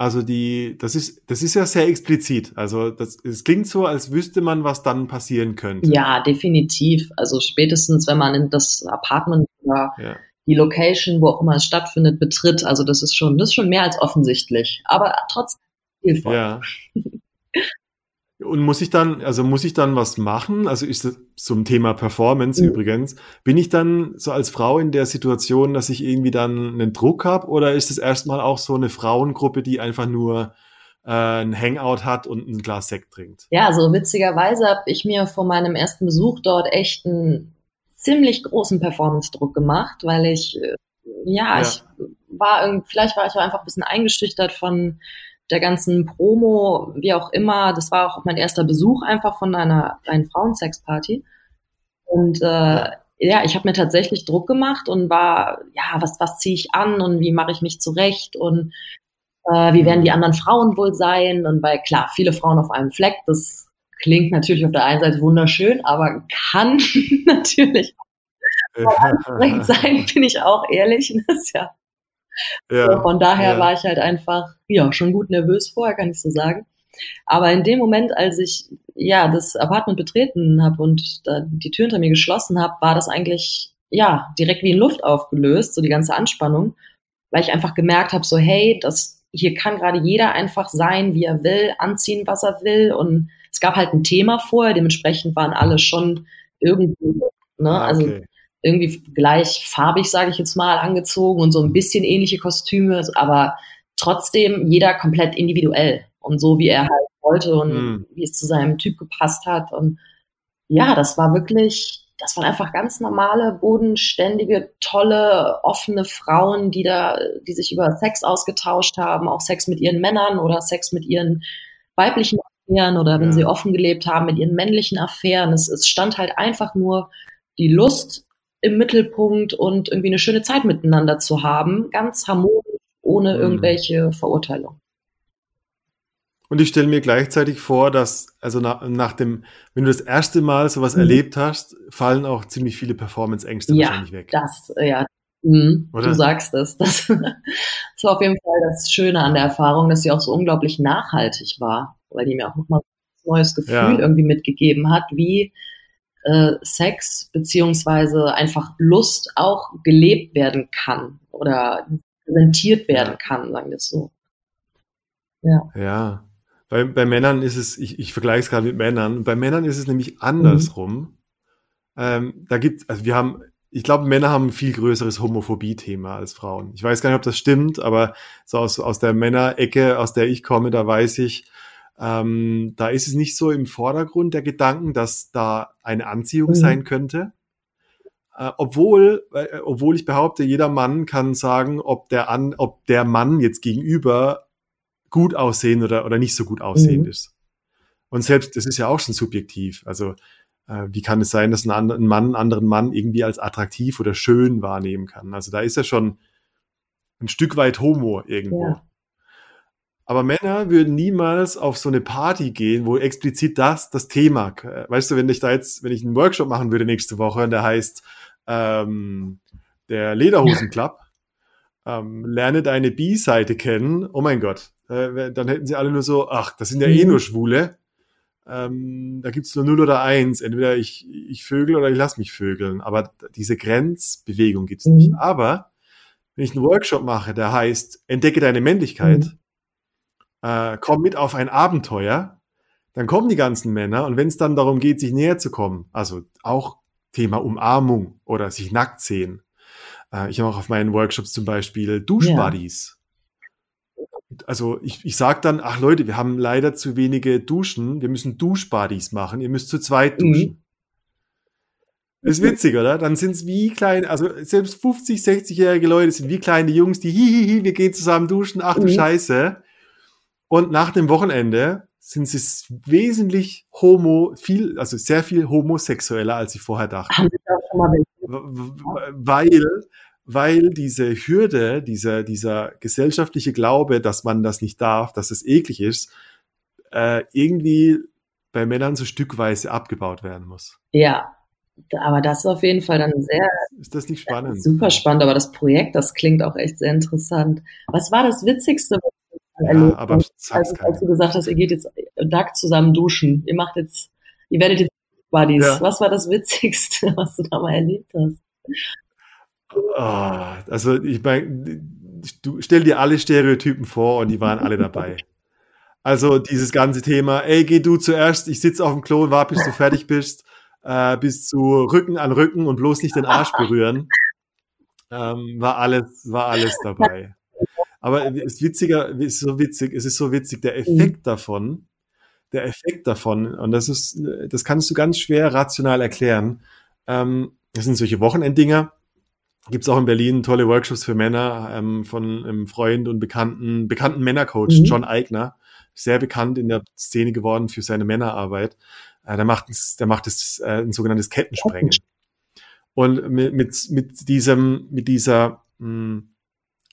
Also die, das ist, das ist ja sehr explizit. Also das, es klingt so, als wüsste man, was dann passieren könnte. Ja, definitiv. Also spätestens, wenn man in das Apartment oder ja die Location, wo auch immer es stattfindet, betritt. Also das ist schon, das ist schon mehr als offensichtlich. Aber trotzdem hilfreich. Ja. Und muss ich dann, also muss ich dann was machen? Also ist das zum Thema Performance mhm. übrigens, bin ich dann so als Frau in der Situation, dass ich irgendwie dann einen Druck habe oder ist es erstmal auch so eine Frauengruppe, die einfach nur äh, ein Hangout hat und ein Glas Sekt trinkt? Ja, so witzigerweise habe ich mir vor meinem ersten Besuch dort echt ein ziemlich großen Performance-Druck gemacht, weil ich, äh, ja, ja, ich war, vielleicht war ich auch einfach ein bisschen eingeschüchtert von der ganzen Promo, wie auch immer. Das war auch mein erster Besuch einfach von einer, einer Frauensex-Party. Und äh, ja, ich habe mir tatsächlich Druck gemacht und war, ja, was, was ziehe ich an und wie mache ich mich zurecht und äh, wie werden die anderen Frauen wohl sein? Und weil klar, viele Frauen auf einem Fleck, das klingt natürlich auf der einen Seite wunderschön, aber kann natürlich anstrengend sein, bin ich auch ehrlich. Das ja, ja so, von daher ja. war ich halt einfach, ja, schon gut nervös vorher, kann ich so sagen. Aber in dem Moment, als ich ja das Apartment betreten habe und da die Tür hinter mir geschlossen habe, war das eigentlich ja direkt wie in Luft aufgelöst, so die ganze Anspannung, weil ich einfach gemerkt habe, so hey, das hier kann gerade jeder einfach sein, wie er will, anziehen, was er will und es gab halt ein Thema vorher, dementsprechend waren alle schon irgendwie, ne, ah, also okay. irgendwie gleich farbig, sage ich jetzt mal, angezogen und so ein bisschen ähnliche Kostüme, aber trotzdem jeder komplett individuell und so, wie er halt wollte und mhm. wie es zu seinem Typ gepasst hat. Und ja, das war wirklich, das waren einfach ganz normale, bodenständige, tolle, offene Frauen, die da, die sich über Sex ausgetauscht haben, auch Sex mit ihren Männern oder Sex mit ihren weiblichen Affären oder wenn ja. sie offen gelebt haben mit ihren männlichen Affären. Es, es stand halt einfach nur die Lust im Mittelpunkt und irgendwie eine schöne Zeit miteinander zu haben, ganz harmonisch, ohne mhm. irgendwelche Verurteilung. Und ich stelle mir gleichzeitig vor, dass, also nach, nach dem, wenn du das erste Mal sowas mhm. erlebt hast, fallen auch ziemlich viele Performance-Ängste ja, wahrscheinlich weg. Das, ja, mhm, du sagst es. Das, das war auf jeden Fall das Schöne an der Erfahrung, dass sie auch so unglaublich nachhaltig war, weil die mir auch nochmal ein neues Gefühl ja. irgendwie mitgegeben hat, wie äh, Sex beziehungsweise einfach Lust auch gelebt werden kann oder präsentiert werden kann, sagen wir es so. Ja. Ja. Bei, bei Männern ist es, ich, ich vergleiche es gerade mit Männern, bei Männern ist es nämlich andersrum. Mhm. Ähm, da gibt also wir haben, ich glaube, Männer haben ein viel größeres Homophobie-Thema als Frauen. Ich weiß gar nicht, ob das stimmt, aber so aus, aus der Männerecke, aus der ich komme, da weiß ich, ähm, da ist es nicht so im Vordergrund der Gedanken, dass da eine Anziehung mhm. sein könnte. Äh, obwohl, äh, obwohl ich behaupte, jeder Mann kann sagen, ob der, an, ob der Mann jetzt gegenüber gut aussehen oder, oder nicht so gut aussehend mhm. ist. Und selbst, das ist ja auch schon subjektiv. Also, äh, wie kann es sein, dass ein, ein Mann einen anderen Mann irgendwie als attraktiv oder schön wahrnehmen kann? Also, da ist er schon ein Stück weit homo irgendwo. Ja. Aber Männer würden niemals auf so eine Party gehen, wo explizit das das Thema. Weißt du, wenn ich da jetzt, wenn ich einen Workshop machen würde nächste Woche und der heißt ähm, der Lederhosenclub, ähm, lerne deine B-Seite kennen. Oh mein Gott, äh, dann hätten sie alle nur so, ach, das sind ja eh mhm. nur Schwule. ähm, da gibt's nur 0 oder 1. Entweder ich, ich vögel oder ich lass mich vögeln. Aber diese Grenzbewegung gibt's Mhm. nicht. Aber wenn ich einen Workshop mache, der heißt, entdecke deine Männlichkeit, Mhm. Äh, komm mit auf ein Abenteuer, dann kommen die ganzen Männer und wenn es dann darum geht, sich näher zu kommen, also auch Thema Umarmung oder sich nackt sehen. Äh, ich habe auch auf meinen Workshops zum Beispiel Duschbuddies. Also ich, ich sage dann, ach Leute, wir haben leider zu wenige Duschen, wir müssen Duschbuddies machen, ihr müsst zu zweit Mhm. duschen. Ist witzig, oder? Dann sind es wie kleine, also selbst 50, 60-jährige Leute sind wie kleine Jungs, die hihihi, wir gehen zusammen duschen, ach du Mhm. Scheiße. Und nach dem Wochenende sind sie wesentlich homo, viel, also sehr viel homosexueller, als vorher Sie da schon mal welche? W- w- Weil, weil diese Hürde, dieser, dieser gesellschaftliche Glaube, dass man das nicht darf, dass es eklig ist, äh, irgendwie bei Männern so stückweise abgebaut werden muss. Ja, aber das ist auf jeden Fall dann sehr Ist das nicht spannend? super spannend. Aber das Projekt, das klingt auch echt sehr interessant. Was war das Witzigste, was Ja, aber sag's als, als du gesagt hast, ihr geht jetzt nackt zusammen duschen? Ihr macht jetzt, ihr werdet jetzt Buddies. Ja. Was war das Witzigste, was du da mal erlebt hast? Ah, also ich meine, du stell dir alle Stereotypen vor und die waren alle dabei. Also dieses ganze Thema, ey, geh du zuerst, ich sitze auf dem Klo und warte, bis du fertig bist, äh, bis zu Rücken an Rücken und bloß nicht den Arsch berühren, ähm, war alles, war alles dabei. Aber es ist witziger, es ist so witzig, es ist so witzig, der Effekt davon, der Effekt davon, und das ist, das kannst du ganz schwer rational erklären. Ähm, das sind solche Wochenenddinger, Gibt es auch in Berlin tolle Workshops für Männer ähm, von einem Freund und bekannten, bekannten Männercoach, Mhm. John Eigner. Sehr bekannt in der Szene geworden für seine Männerarbeit. Äh, der macht, es- der macht es, äh, ein sogenanntes Kettensprengen. Und mit, mit, mit diesem, mit dieser, mh,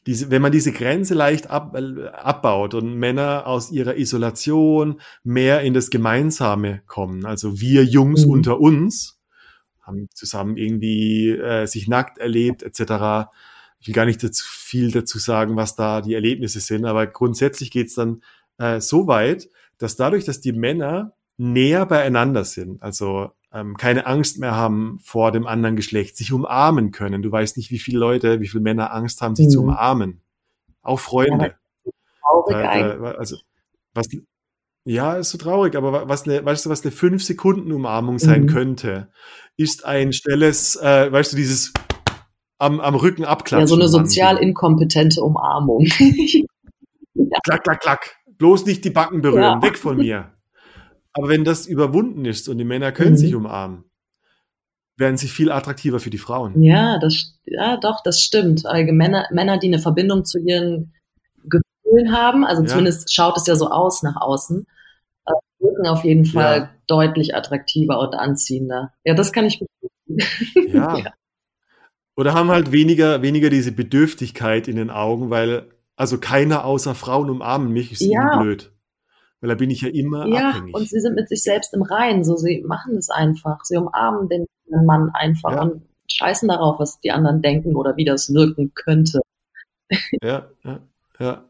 diese, wenn man diese Grenze leicht ab, äh, abbaut und Männer aus ihrer Isolation mehr in das Gemeinsame kommen, also wir Jungs Mhm. unter uns, haben zusammen irgendwie äh, sich nackt erlebt etc. Ich will gar nicht dazu, viel dazu sagen, was da die Erlebnisse sind, aber grundsätzlich geht's dann äh, so weit, dass dadurch, dass die Männer näher beieinander sind, also ähm, keine Angst mehr haben vor dem anderen Geschlecht, sich umarmen können. Du weißt nicht, wie viele Leute, wie viele Männer Angst haben, sich Mhm. zu umarmen. Auch Freunde. Eigentlich. da, also, was, ja, ist so traurig, aber wa- was eine, weißt du, was eine 5-Sekunden-Umarmung sein Mhm. könnte, ist ein schnelles, äh, weißt du, dieses am, am Rücken abklatschen. Ja, so eine sozial inkompetente Umarmung. Klack, klack, klack. Bloß nicht die Backen berühren, Ja. weg von mir. Aber wenn das überwunden ist und die Männer können Mhm. sich umarmen, werden sie viel attraktiver für die Frauen. Ja, das, ja, doch, das stimmt. Männer, Männer, die eine Verbindung zu ihren Gefühlen haben, also Ja. zumindest schaut es ja so aus nach außen, äh, wirken auf jeden Fall Ja. deutlich attraktiver und anziehender. Ja, das kann ich bestätigen. Ja. Oder haben halt weniger, weniger diese Bedürftigkeit in den Augen, weil also keiner außer Frauen umarmen mich, ist Ja. blöd. Weil da bin ich ja immer Ja, abhängig. und sie sind mit sich selbst im Reinen, so sie machen es einfach. Sie umarmen den Mann einfach Ja. und scheißen darauf, was die anderen denken oder wie das wirken könnte. Ja, ja, ja.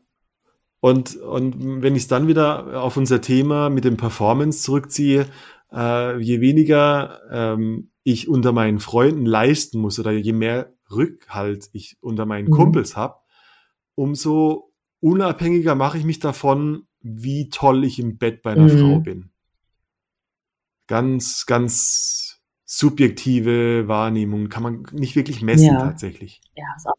Und, und wenn ich es dann wieder auf unser Thema mit dem Performance zurückziehe, äh, je weniger ähm, ich unter meinen Freunden leisten muss oder je mehr Rückhalt ich unter meinen Mhm. Kumpels habe, umso unabhängiger mache ich mich davon, wie toll ich im Bett bei einer Mhm. Frau bin. Ganz, ganz subjektive Wahrnehmung kann man nicht wirklich messen Ja. tatsächlich. Ja, ist auch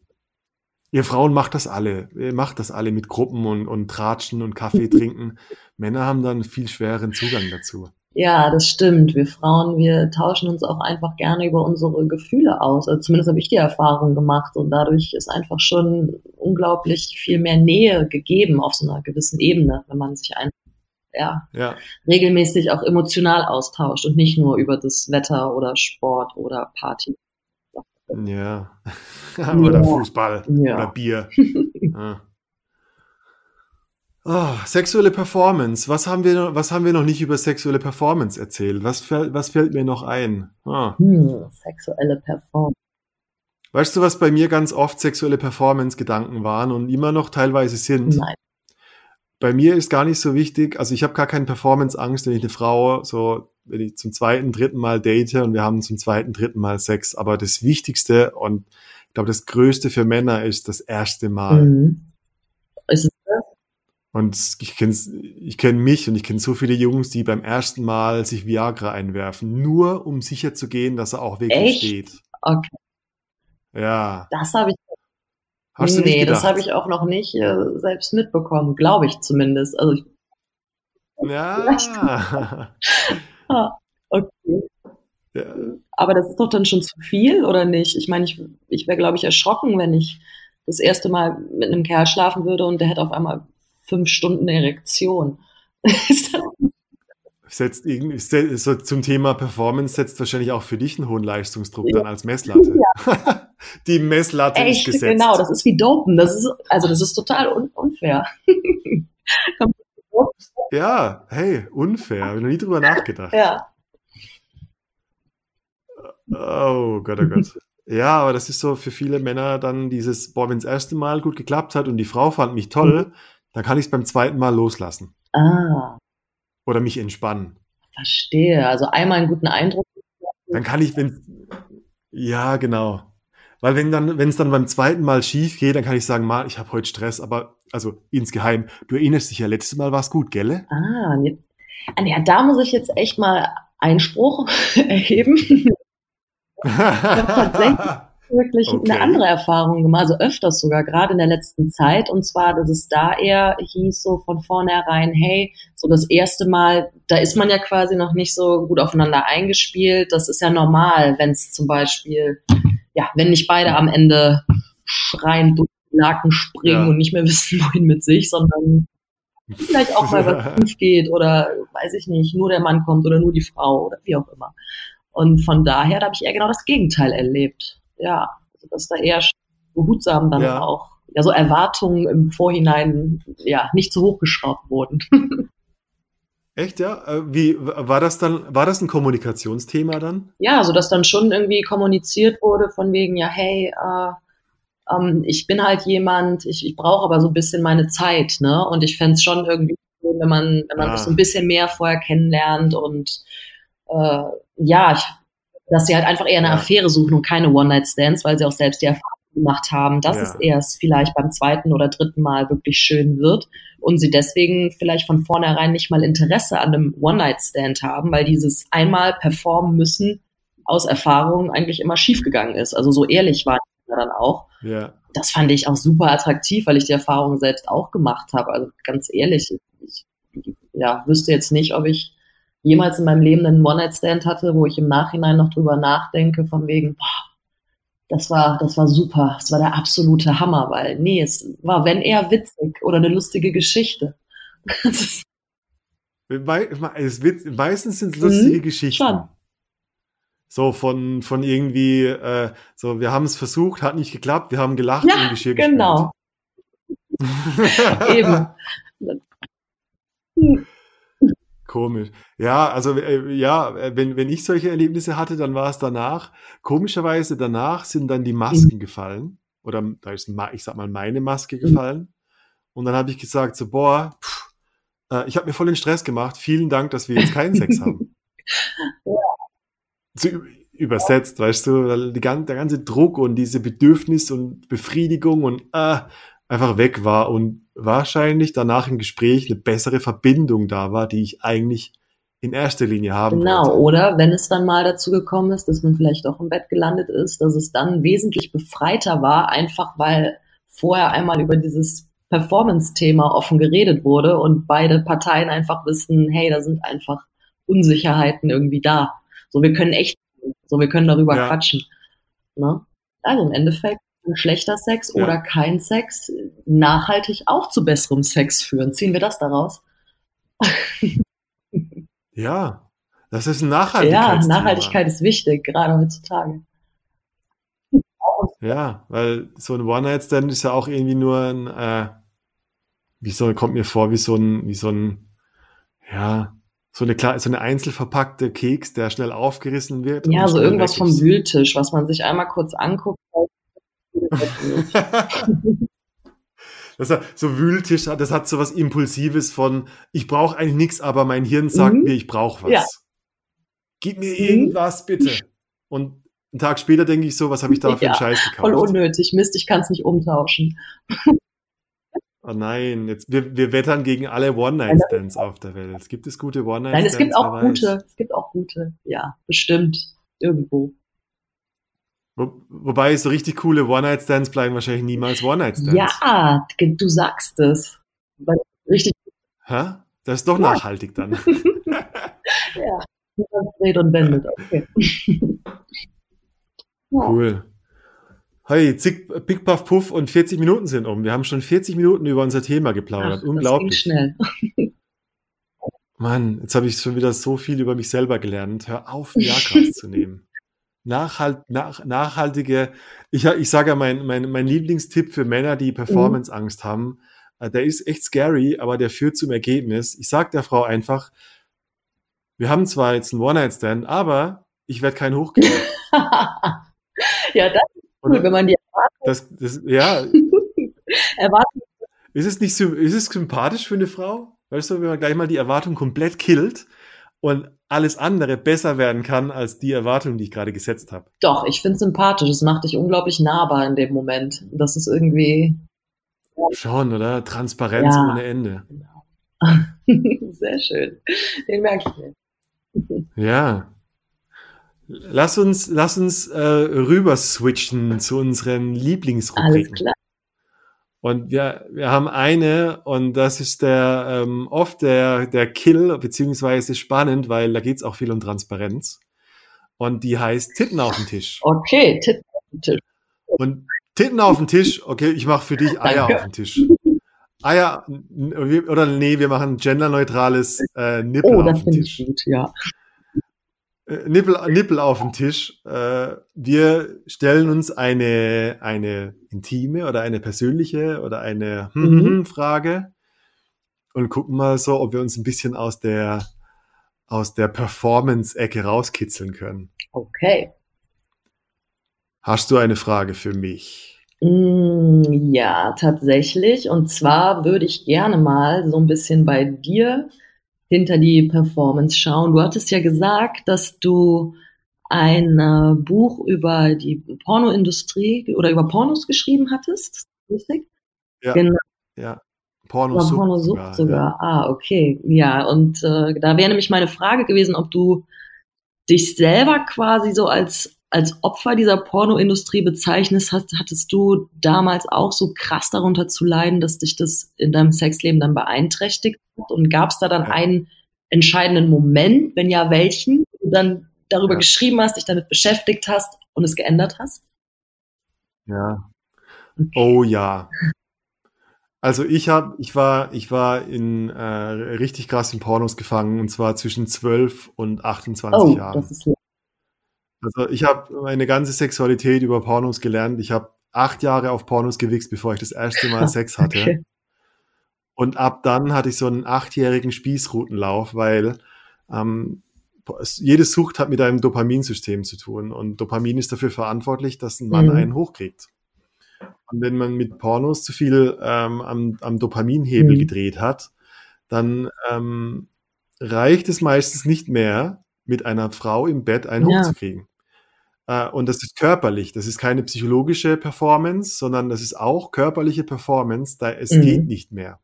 Ihr Frauen macht das alle. Ihr macht das alle mit Gruppen und, und Tratschen und Kaffee trinken. Männer haben dann viel schwereren Zugang dazu. Ja, das stimmt. Wir Frauen, wir tauschen uns auch einfach gerne über unsere Gefühle aus. Also zumindest habe ich die Erfahrung gemacht und dadurch ist einfach schon unglaublich viel mehr Nähe gegeben auf so einer gewissen Ebene, wenn man sich einfach ja, Ja, regelmäßig auch emotional austauscht und nicht nur über das Wetter oder Sport oder Party. ja. oder. Fußball Ja. oder Bier. ja. Ah, sexuelle Performance. Was haben wir noch, was haben wir noch nicht über sexuelle Performance erzählt? Was fällt, was fällt mir noch ein? Ah. Hm, sexuelle Performance. Weißt du, was bei mir ganz oft sexuelle Performance-Gedanken waren und immer noch teilweise sind? Nein. bei mir ist gar nicht so wichtig, also ich habe gar keine Performance-Angst, wenn ich eine Frau so, wenn ich zum zweiten, dritten Mal date und wir haben zum zweiten, dritten Mal Sex. Aber das Wichtigste und ich glaube, das Größte für Männer ist das erste Mal. Mhm. Das? Und ich kenne ich kenn mich und ich kenne so viele Jungs, die beim ersten Mal sich Viagra einwerfen, nur um sicher zu gehen, dass er auch wirklich Echt? steht. Okay, Ja. das habe ich Hast du nee, nicht das gedacht? habe ich auch noch nicht äh, selbst mitbekommen, glaube ich zumindest. Also ich, Ja. okay. ja. Aber das ist doch dann schon zu viel, oder nicht? Ich meine, ich, ich wäre, glaube ich, erschrocken, wenn ich das erste Mal mit einem Kerl schlafen würde und der hätte auf einmal fünf Stunden Erektion. Ist Setzt irgendwie, so zum Thema Performance setzt wahrscheinlich auch für dich einen hohen Leistungsdruck dann als Messlatte. Die Messlatte ist Echt, gesetzt. genau, das ist wie Dopen. Das ist, also das ist total un unfair. Ja, hey, unfair. Habe ich noch nie drüber nachgedacht. ja. Oh Gott, oh Gott. Ja, aber das ist so für viele Männer dann dieses, boah, wenn das erste Mal gut geklappt hat und die Frau fand mich toll, dann kann ich es beim zweiten Mal loslassen. Ah, Oder mich entspannen. verstehe. Also einmal einen guten Eindruck. Dann kann ich, wenn, ja, genau. Weil wenn dann, wenn es dann beim zweiten Mal schief geht, dann kann ich sagen, mal, ich habe heute Stress, aber, also insgeheim, du erinnerst dich ja, letztes Mal war es gut, gell? Ah, nee. Ah, ja, da muss ich jetzt echt mal Einspruch erheben. tatsächlich wirklich Okay. eine andere Erfahrung gemacht, also öfters sogar, gerade in der letzten Zeit. Und zwar, dass es da eher hieß so von vornherein, hey, so das erste Mal, da ist man ja quasi noch nicht so gut aufeinander eingespielt. Das ist ja normal, wenn es zum Beispiel, ja, wenn nicht beide am Ende schreien, durch den Laken springen Ja. und nicht mehr wissen, wohin mit sich, sondern vielleicht auch mal was schief geht oder weiß ich nicht, nur der Mann kommt oder nur die Frau oder wie auch immer. Und von daher, da habe ich eher genau das Gegenteil erlebt. Ja, also dass da eher behutsam dann Ja. auch, ja, so Erwartungen im Vorhinein, ja, nicht zu hoch geschraubt wurden. Echt, ja? Äh, Wie, war das dann, war das ein Kommunikationsthema dann? ja, so dass dann schon irgendwie kommuniziert wurde von wegen, ja, hey, äh, ähm, ich bin halt jemand, ich, ich brauche aber so ein bisschen meine Zeit, ne? Und ich fänd's schon irgendwie schön, wenn man, wenn man Ah. so ein bisschen mehr vorher kennenlernt und äh, ja, ich, dass sie halt einfach eher eine Ja. Affäre suchen und keine One-Night-Stands, weil sie auch selbst die Erfahrung gemacht haben, dass Ja. es erst vielleicht beim zweiten oder dritten Mal wirklich schön wird und sie deswegen vielleicht von vornherein nicht mal Interesse an einem One-Night-Stand haben, weil dieses einmal performen müssen aus Erfahrung eigentlich immer schiefgegangen ist. Also so ehrlich war ich dann auch. Ja. Das fand ich auch super attraktiv, weil ich die Erfahrung selbst auch gemacht habe. Also ganz ehrlich, ich ja, wüsste jetzt nicht, ob ich jemals in meinem Leben einen One-Night-Stand hatte, wo ich im Nachhinein noch drüber nachdenke, von wegen, boah, das war, das war super, das war der absolute Hammer, weil, nee, es war, wenn eher witzig oder eine lustige Geschichte. Meistens sind es lustige Mhm, Geschichten. schon. So von, von irgendwie, äh, so, wir haben es versucht, hat nicht geklappt, wir haben gelacht Ja, und Geschirr genau. gespült. Eben. Komisch. Ja, also äh, ja, äh, wenn, wenn ich solche Erlebnisse hatte, dann war es danach. Komischerweise danach sind dann die Masken gefallen. Oder da ist, ich sag mal, meine Maske gefallen. Und dann habe ich gesagt, so, boah, pff, äh, ich habe mir voll den Stress gemacht. Vielen Dank, dass wir jetzt keinen Sex haben. So ü- übersetzt, weißt du, der ganze Druck und diese Bedürfnis und Befriedigung und äh, einfach weg war und wahrscheinlich danach im Gespräch eine bessere Verbindung da war, die ich eigentlich in erster Linie haben Genau, wollte. oder wenn es dann mal dazu gekommen ist, dass man vielleicht doch im Bett gelandet ist, dass es dann wesentlich befreiter war, einfach weil vorher einmal über dieses Performance-Thema offen geredet wurde und beide Parteien einfach wissen, hey, da sind einfach Unsicherheiten irgendwie da. So, wir können echt, so, wir können darüber Ja. quatschen. Ne? Also im Endeffekt schlechter Sex Ja. oder kein Sex nachhaltig auch zu besserem Sex führen. Ziehen wir das daraus? Ja, das ist ein Ja, Nachhaltigkeitsthema. Nachhaltigkeit ist wichtig, gerade heutzutage. Ja, weil so ein One-Night-Stand ist ja auch irgendwie nur ein, äh, wie so, kommt mir vor, wie so ein, wie so ein, ja, so eine, so eine einzelverpackte Keks, der schnell aufgerissen wird. Ja, so irgendwas vom. Wühltisch, was man sich einmal kurz anguckt. Das hat so Wühltisch, das hat so was Impulsives von, ich brauche eigentlich nichts, aber mein Hirn sagt Mhm. mir, ich brauche was. Ja. Gib mir Mhm. irgendwas, bitte. Und einen Tag später denke ich so, was habe ich da für einen Ja, Scheiß gekauft? Voll unnötig. Mist, ich kann es nicht umtauschen. Oh nein, jetzt, wir, wir wettern gegen alle One-Night-Stands auf der Welt. Gibt es gute One-Night-Stands? Nein, es gibt auch gute. Es gibt auch gute. Ja, bestimmt. Irgendwo. Wo, wobei so richtig coole One-Night-Stands bleiben wahrscheinlich niemals One-Night-Stands. Ja, du sagst es. Richtig. Hä? Das ist doch Ja. nachhaltig dann. Ja. Dreht und wendet. Okay. Cool. Hey, zick, Pick, Puff, Puff und 40 Minuten sind um. Wir haben schon 40 Minuten über unser Thema Ach, geplaudert. das ging Unglaublich. schnell. Mann, jetzt habe ich schon wieder so viel über mich selber gelernt. Hör auf, Viagras zu nehmen. Nachhalt, nach, nachhaltige, ich, ich sage ja, mein, mein, mein Lieblingstipp für Männer, die Performance-Angst haben, äh, der ist echt scary, aber der führt zum Ergebnis. Ich sage der Frau einfach, wir haben zwar jetzt einen One-Night-Stand, aber ich werde keinen hochkriegen. ja, das ist cool, wenn man die Das, das, ja, Erwartung Ist es nicht ist es sympathisch für eine Frau? Weißt du, wenn man gleich mal die Erwartung komplett killt und alles andere besser werden kann als die Erwartung, die ich gerade gesetzt habe. Doch, ich finde es sympathisch. Es macht dich unglaublich nahbar in dem Moment. Das ist irgendwie Schon, oder? Transparenz Ja. ohne Ende. sehr schön. Den merke ich mir. Ja. Lass uns, lass uns äh, rüber switchen zu unseren Alles Lieblingsrubriken. klar. Und wir, wir haben eine, und das ist der ähm, oft der, der Kill, beziehungsweise spannend, weil da geht's auch viel um Transparenz. Und die heißt Titten auf den Tisch. Okay, Tipp. Tipp. Und Titten auf den Tisch, okay, ich mache für dich Eier Danke. auf den Tisch. Eier, oder nee, wir machen genderneutrales äh, Nippel Oh, auf das den finde ich Tisch. gut, ja. Äh, Nippel, Nippel auf den Tisch. Äh, wir stellen uns eine, eine intime oder eine persönliche oder eine hm, Mhm. hm, Frage und gucken mal so, ob wir uns ein bisschen aus der, aus der Performance-Ecke rauskitzeln können. Okay. Hast du eine Frage für mich? Mm, Ja, tatsächlich. Und zwar würde ich gerne mal so ein bisschen bei dir hinter die Performance schauen. Du hattest ja gesagt, dass du ein äh, Buch über die Pornoindustrie oder über Pornos geschrieben hattest. Richtig? Ja. Genau, Ja. über Pornosucht Pornosucht sogar. Ja. Ah, okay. Ja, und äh, da wäre nämlich meine Frage gewesen, ob du dich selber quasi so als als Opfer dieser Pornoindustrie bezeichnest, hast, hattest du damals auch so krass darunter zu leiden, dass dich das in deinem Sexleben dann beeinträchtigt hat? Und gab es da dann Ja. einen entscheidenden Moment, wenn ja, welchen, wo du dann darüber Ja. geschrieben hast, dich damit beschäftigt hast und es geändert hast? Ja. Oh ja. Also ich habe, ich war, ich war in äh, richtig krassen Pornos gefangen und zwar zwischen 12 und 28 Oh, Jahren. das ist Also ich habe meine ganze Sexualität über Pornos gelernt. Ich habe acht Jahre auf Pornos gewichst, bevor ich das erste Mal Sex hatte. okay. Und ab dann hatte ich so einen achtjährigen Spießrutenlauf, weil ähm, jede Sucht hat mit einem Dopaminsystem zu tun. Und Dopamin ist dafür verantwortlich, dass ein Mann Mhm. einen hochkriegt. Und wenn man mit Pornos zu viel ähm, am, am Dopaminhebel Mhm. gedreht hat, dann ähm, reicht es meistens nicht mehr, mit einer Frau im Bett einen Ja. hochzukriegen. Äh, und das ist körperlich, das ist keine psychologische Performance, sondern das ist auch körperliche Performance, da es Mhm. geht nicht mehr.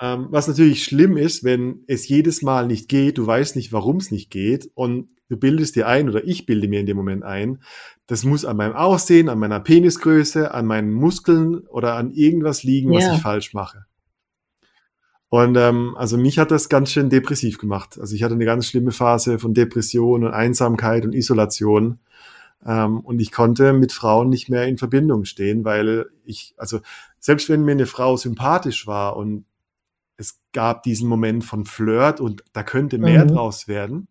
Ähm, was natürlich schlimm ist, wenn es jedes Mal nicht geht, du weißt nicht, warum es nicht geht und du bildest dir ein oder ich bilde mir in dem Moment ein, das muss an meinem Aussehen, an meiner Penisgröße, an meinen Muskeln oder an irgendwas liegen, was Ja. ich falsch mache. Und ähm, also mich hat das ganz schön depressiv gemacht. Also ich hatte eine ganz schlimme Phase von Depression und Einsamkeit und Isolation. Ähm, und ich konnte mit Frauen nicht mehr in Verbindung stehen, weil ich, also selbst wenn mir eine Frau sympathisch war und es gab diesen Moment von Flirt und da könnte mehr Mhm. draus werden,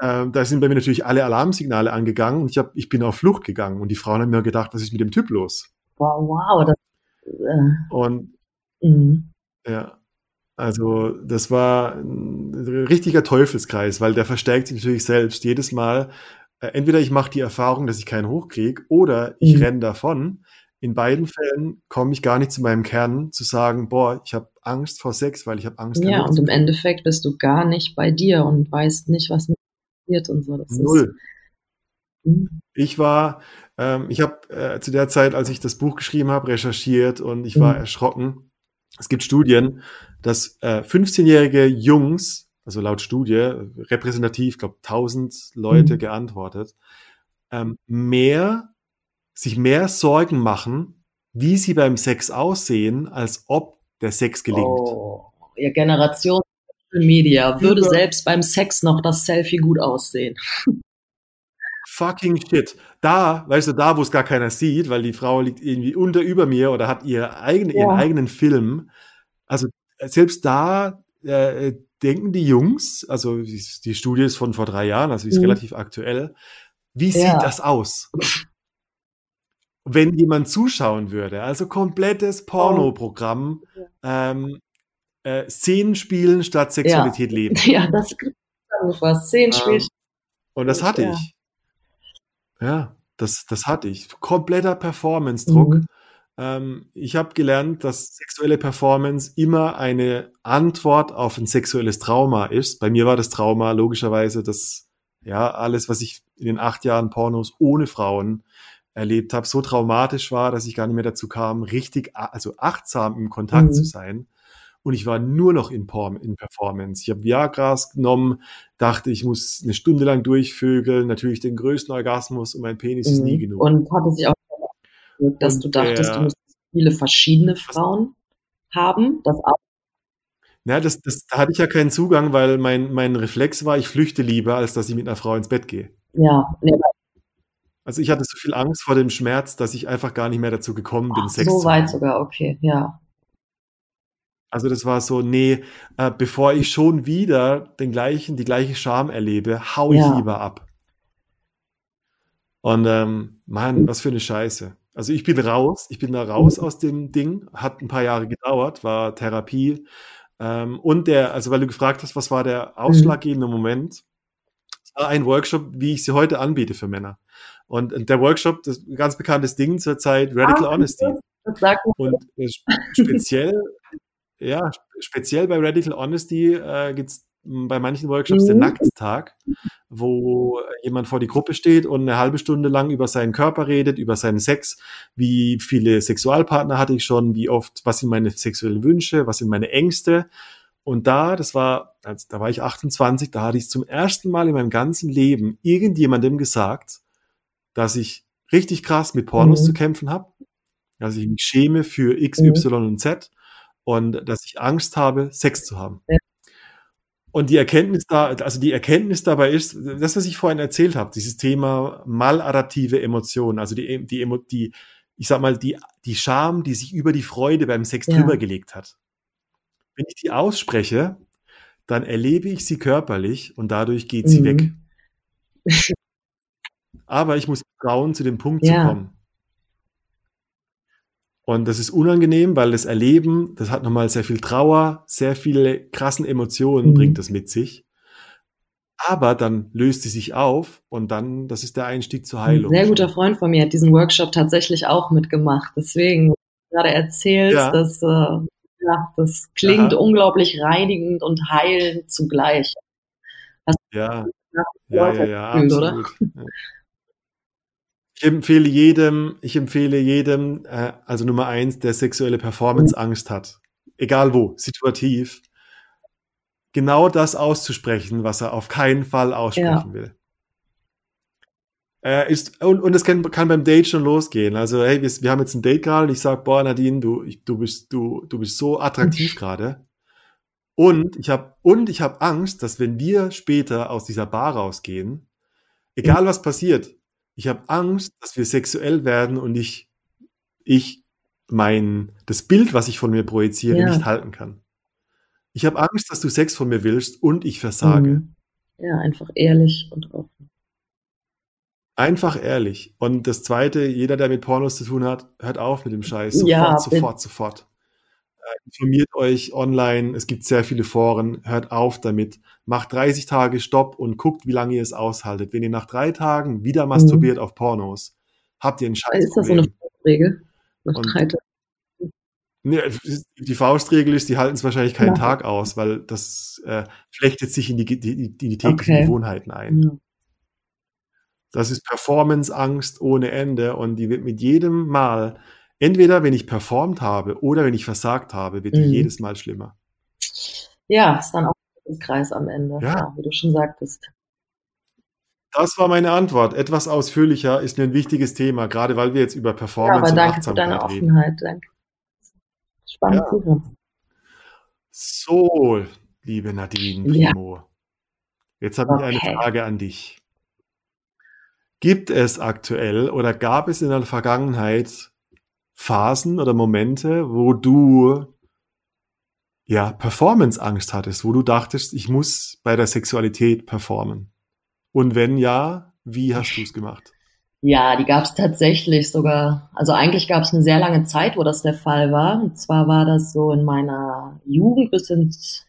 ähm, da sind bei mir natürlich alle Alarmsignale angegangen und ich, hab, ich bin auf Flucht gegangen und die Frauen haben mir gedacht, was ist mit dem Typ los? Wow, wow. Das, äh, Und mhm. Ja, also das war ein richtiger Teufelskreis, weil der verstärkt sich natürlich selbst jedes Mal. Äh, entweder ich mache die Erfahrung, dass ich keinen hochkriege, oder ich Mhm. renn davon, in beiden Fällen komme ich gar nicht zu meinem Kern, zu sagen, boah, ich habe Angst vor Sex, weil ich habe Angst. Ja, und im. Endeffekt bist du gar nicht bei dir und weißt nicht, was mit dir passiert und so. Das Null. Ist, hm, Ich war, ähm, ich habe äh, zu der Zeit, als ich das Buch geschrieben habe, recherchiert und ich war Mhm. erschrocken. Es gibt Studien, dass äh, 15-jährige Jungs, also laut Studie, repräsentativ, glaube 1000 Leute Mhm. geantwortet, ähm, mehr, sich mehr Sorgen machen, wie sie beim Sex aussehen, als ob der Sex gelingt. oh, ihr Generation Social Media würde Über- selbst beim Sex noch das Selfie gut aussehen. Fucking shit. Da, weißt du, da, wo es gar keiner sieht, weil die Frau liegt irgendwie unter über mir oder hat ihr eigene, ihren Ja. eigenen Film. Also selbst da äh, denken die Jungs, also die, die Studie ist von vor drei Jahren, also die ist Mhm. relativ aktuell. Wie Ja. sieht das aus? Wenn jemand zuschauen würde, also komplettes Pornoprogramm, ähm, äh, Szenen spielen statt Sexualität leben. Ja, das ist zusammengefasst. Zehn Ähm, Spiel. Und das hatte Ja. ich. Ja, das, das hatte ich. Kompletter Performance-Druck. Mhm. Ähm, ich habe gelernt, dass sexuelle Performance immer eine Antwort auf ein sexuelles Trauma ist. Bei mir war das Trauma logischerweise das, ja, alles, was ich in den acht Jahren Pornos ohne Frauen erlebt habe, so traumatisch war, dass ich gar nicht mehr dazu kam, richtig, also achtsam im Kontakt Mhm. zu sein. Und ich war nur noch in, Porm, in Performance. Ich habe Viagras genommen, dachte, ich muss eine Stunde lang durchvögeln, natürlich den größten Orgasmus und mein Penis ist nie Mhm. genug. Und hatte sich auch dass Und du dachtest, der- du müsstest viele verschiedene Frauen haben. Das auch. Ja, das, das, da hatte ich ja keinen Zugang, weil mein, mein Reflex war, ich flüchte lieber, als dass ich mit einer Frau ins Bett gehe. Ja, nee, Also ich hatte so viel Angst vor dem Schmerz, dass ich einfach gar nicht mehr dazu gekommen bin, Sex so zu weit haben. sogar, okay, ja. Also das war so, nee, äh, bevor ich schon wieder den gleichen, die gleiche Scham erlebe, hau ich Ja. lieber ab. Und ähm, Mann, was für eine Scheiße. Also ich bin raus, ich bin da raus aus dem Ding, hat ein paar Jahre gedauert, war Therapie. Ähm, und der, also weil du gefragt hast, was war der ausschlaggebende Moment? Es war ein Workshop, wie ich sie heute anbiete für Männer. Und, und der Workshop, das ist ein ganz bekanntes Ding zurzeit, Radical Ah, Honesty. Das sagt mir Und äh, sp- speziell, ja, sp- speziell bei Radical Honesty äh, gibt's m, bei manchen Workshops den Mhm. Nackttag, wo jemand vor die Gruppe steht und eine halbe Stunde lang über seinen Körper redet, über seinen Sex, wie viele Sexualpartner hatte ich schon, wie oft, was sind meine sexuellen Wünsche, was sind meine Ängste. Und da, das war, als, da war ich 28, da hatte ich zum ersten Mal in meinem ganzen Leben irgendjemandem gesagt, dass ich richtig krass mit Pornos Mhm. zu kämpfen habe, dass ich mich schäme für X, Mhm. Y und Z und dass ich Angst habe, Sex zu haben. Ja. Und die Erkenntnis da, also die Erkenntnis dabei ist, das, was ich vorhin erzählt habe, dieses Thema maladaptive Emotionen, also die, die, die, ich sag mal, die, die Scham, die sich über die Freude beim Sex Ja. drüber gelegt hat. Wenn ich die ausspreche, dann erlebe ich sie körperlich und dadurch geht sie Mhm. weg. Aber ich muss trauen, zu dem Punkt Ja. zu kommen. Und das ist unangenehm, weil das Erleben, das hat nochmal sehr viel Trauer, sehr viele krassen Emotionen Mhm. bringt das mit sich. Aber dann löst sie sich auf und dann, das ist der Einstieg zur Ein Heilung. sehr schon. guter Freund von mir hat diesen Workshop tatsächlich auch mitgemacht. Deswegen, gerade erzählst, Ja. das, äh, ja, das klingt Aha. unglaublich reinigend und heilend zugleich. Ja, Ja, ja, ja, ja, gefühlt, oder? absolut. Ja. Ich empfehle jedem, ich empfehle jedem, äh, also Nummer eins, der sexuelle Performance-Angst hat, egal wo, situativ, genau das auszusprechen, was er auf keinen Fall aussprechen will. Er ist, und, und es kann, kann beim Date schon losgehen. Also, hey, wir, wir haben jetzt ein Date gerade und ich sag, boah, Nadine, du, ich, du bist, du, du bist so attraktiv gerade. Und ich habe, und ich habe Angst, dass wenn wir später aus dieser Bar rausgehen, egal was passiert, ich habe Angst, dass wir sexuell werden und ich, ich mein, das Bild, was ich von mir projiziere, Ja. nicht halten kann. Ich habe Angst, dass du Sex von mir willst und ich versage. Mhm. Ja, einfach ehrlich und offen. Einfach ehrlich. Und das Zweite, jeder, der mit Pornos zu tun hat, hört auf mit dem Scheiß. Sofort, Ja, sofort, sofort. Äh, informiert euch online. Es gibt sehr viele Foren. Hört auf damit. Macht 30 Tage Stopp und guckt, wie lange ihr es aushaltet. Wenn ihr nach drei Tagen wieder masturbiert auf Pornos, habt ihr ein Ist das so eine Regel? Nach Und- drei Tagen. Nee, die Faustregel ist, die halten es wahrscheinlich keinen Ja. Tag aus, weil das äh, flechtet sich in die, die, die, die täglichen Okay. Gewohnheiten ein. Ja. Das ist Performance-Angst ohne Ende und die wird mit jedem Mal, entweder wenn ich performt habe oder wenn ich versagt habe, wird die Mhm. jedes Mal schlimmer. ja, ist dann auch ein Kreis am Ende, Ja. ja. wie du schon sagtest. Das war meine Antwort. Etwas ausführlicher ist mir ein wichtiges Thema, gerade weil wir jetzt über Ja, Performance aber und danke für deine reden. Offenheit. Danke. Spannend Ja. zu hören. So, liebe Nadine Ja. Primo. Jetzt habe ich Okay. eine Frage an dich. Gibt es aktuell oder gab es in der Vergangenheit Phasen oder Momente, wo du ja Performance-Angst hattest, wo du dachtest, ich muss bei der Sexualität performen? Und wenn ja, wie hast du es gemacht? Ja, die gab es tatsächlich sogar. Also eigentlich gab es eine sehr lange Zeit, wo das der Fall war. Und zwar war das so in meiner Jugend bis ins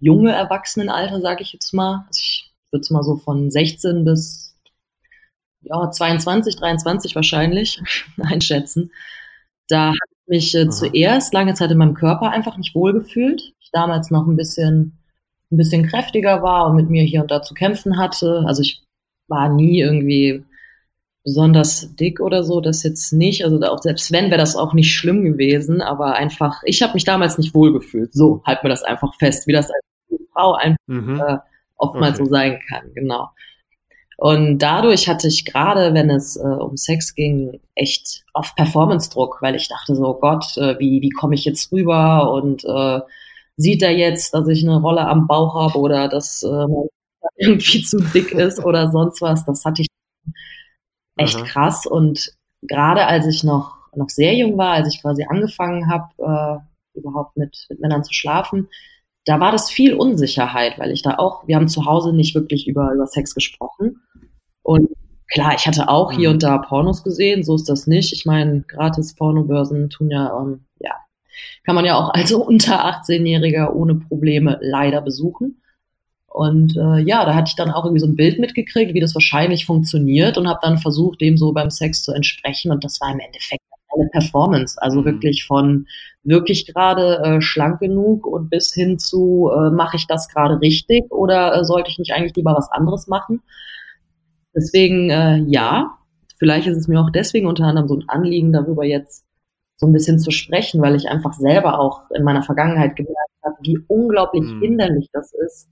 junge Erwachsenenalter, sage ich jetzt mal. Also ich würde es mal so von 16 bis ja, 22, 23 wahrscheinlich einschätzen. Da habe ich mich äh, zuerst lange Zeit in meinem Körper einfach nicht wohlgefühlt. Ich damals noch ein bisschen, ein bisschen kräftiger war und mit mir hier und da zu kämpfen hatte. Also ich war nie irgendwie besonders dick oder so, das jetzt nicht. Also auch selbst wenn, wäre das auch nicht schlimm gewesen, aber einfach, ich habe mich damals nicht wohlgefühlt. So, halt mir das einfach fest, wie das als Frau einfach Mhm. äh, oftmals Okay. so sein kann, genau. Und dadurch hatte ich gerade, wenn es äh, um Sex ging, echt oft Performance-Druck, weil ich dachte so, oh Gott, äh, wie, wie komme ich jetzt rüber und äh, sieht er jetzt, dass ich eine Rolle am Bauch habe oder dass äh, irgendwie zu dick ist oder sonst was. Das hatte ich echt Aha. krass. Und gerade als ich noch, noch sehr jung war, als ich quasi angefangen habe, äh, überhaupt mit, mit Männern zu schlafen, da war das viel Unsicherheit, weil ich da auch, wir haben zu Hause nicht wirklich über, über Sex gesprochen. Und klar, ich hatte auch hier Mhm. und da Pornos gesehen, so ist das nicht. Ich meine, gratis Pornobörsen tun ja, ähm, ja, kann man ja auch als unter 18-Jähriger ohne Probleme leider besuchen. Und äh, ja, da hatte ich dann auch irgendwie so ein Bild mitgekriegt, wie das wahrscheinlich funktioniert und habe dann versucht, dem so beim Sex zu entsprechen. Und das war im Endeffekt eine Performance. Also Mhm. wirklich von wirklich gerade äh, schlank genug und bis hin zu, äh, mache ich das gerade richtig oder äh, sollte ich nicht eigentlich lieber was anderes machen? Deswegen, äh, ja, vielleicht ist es mir auch deswegen unter anderem so ein Anliegen, darüber jetzt so ein bisschen zu sprechen, weil ich einfach selber auch in meiner Vergangenheit gemerkt habe, wie unglaublich Mhm. hinderlich das ist,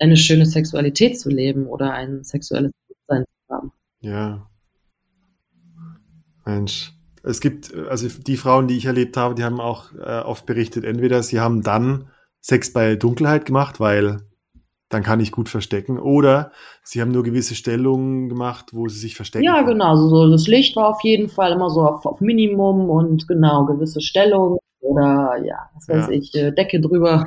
eine schöne Sexualität zu leben oder ein sexuelles Bewusstsein zu haben. Ja. Mensch. Es gibt, also die Frauen, die ich erlebt habe, die haben auch äh, oft berichtet, entweder sie haben dann Sex bei Dunkelheit gemacht, weil dann kann ich gut verstecken, oder sie haben nur gewisse Stellungen gemacht, wo sie sich verstecken. Ja, konnten. genau. So, das Licht war auf jeden Fall immer so auf, auf Minimum und genau gewisse Stellung oder ja, was weiß Ja. ich, äh, Decke drüber.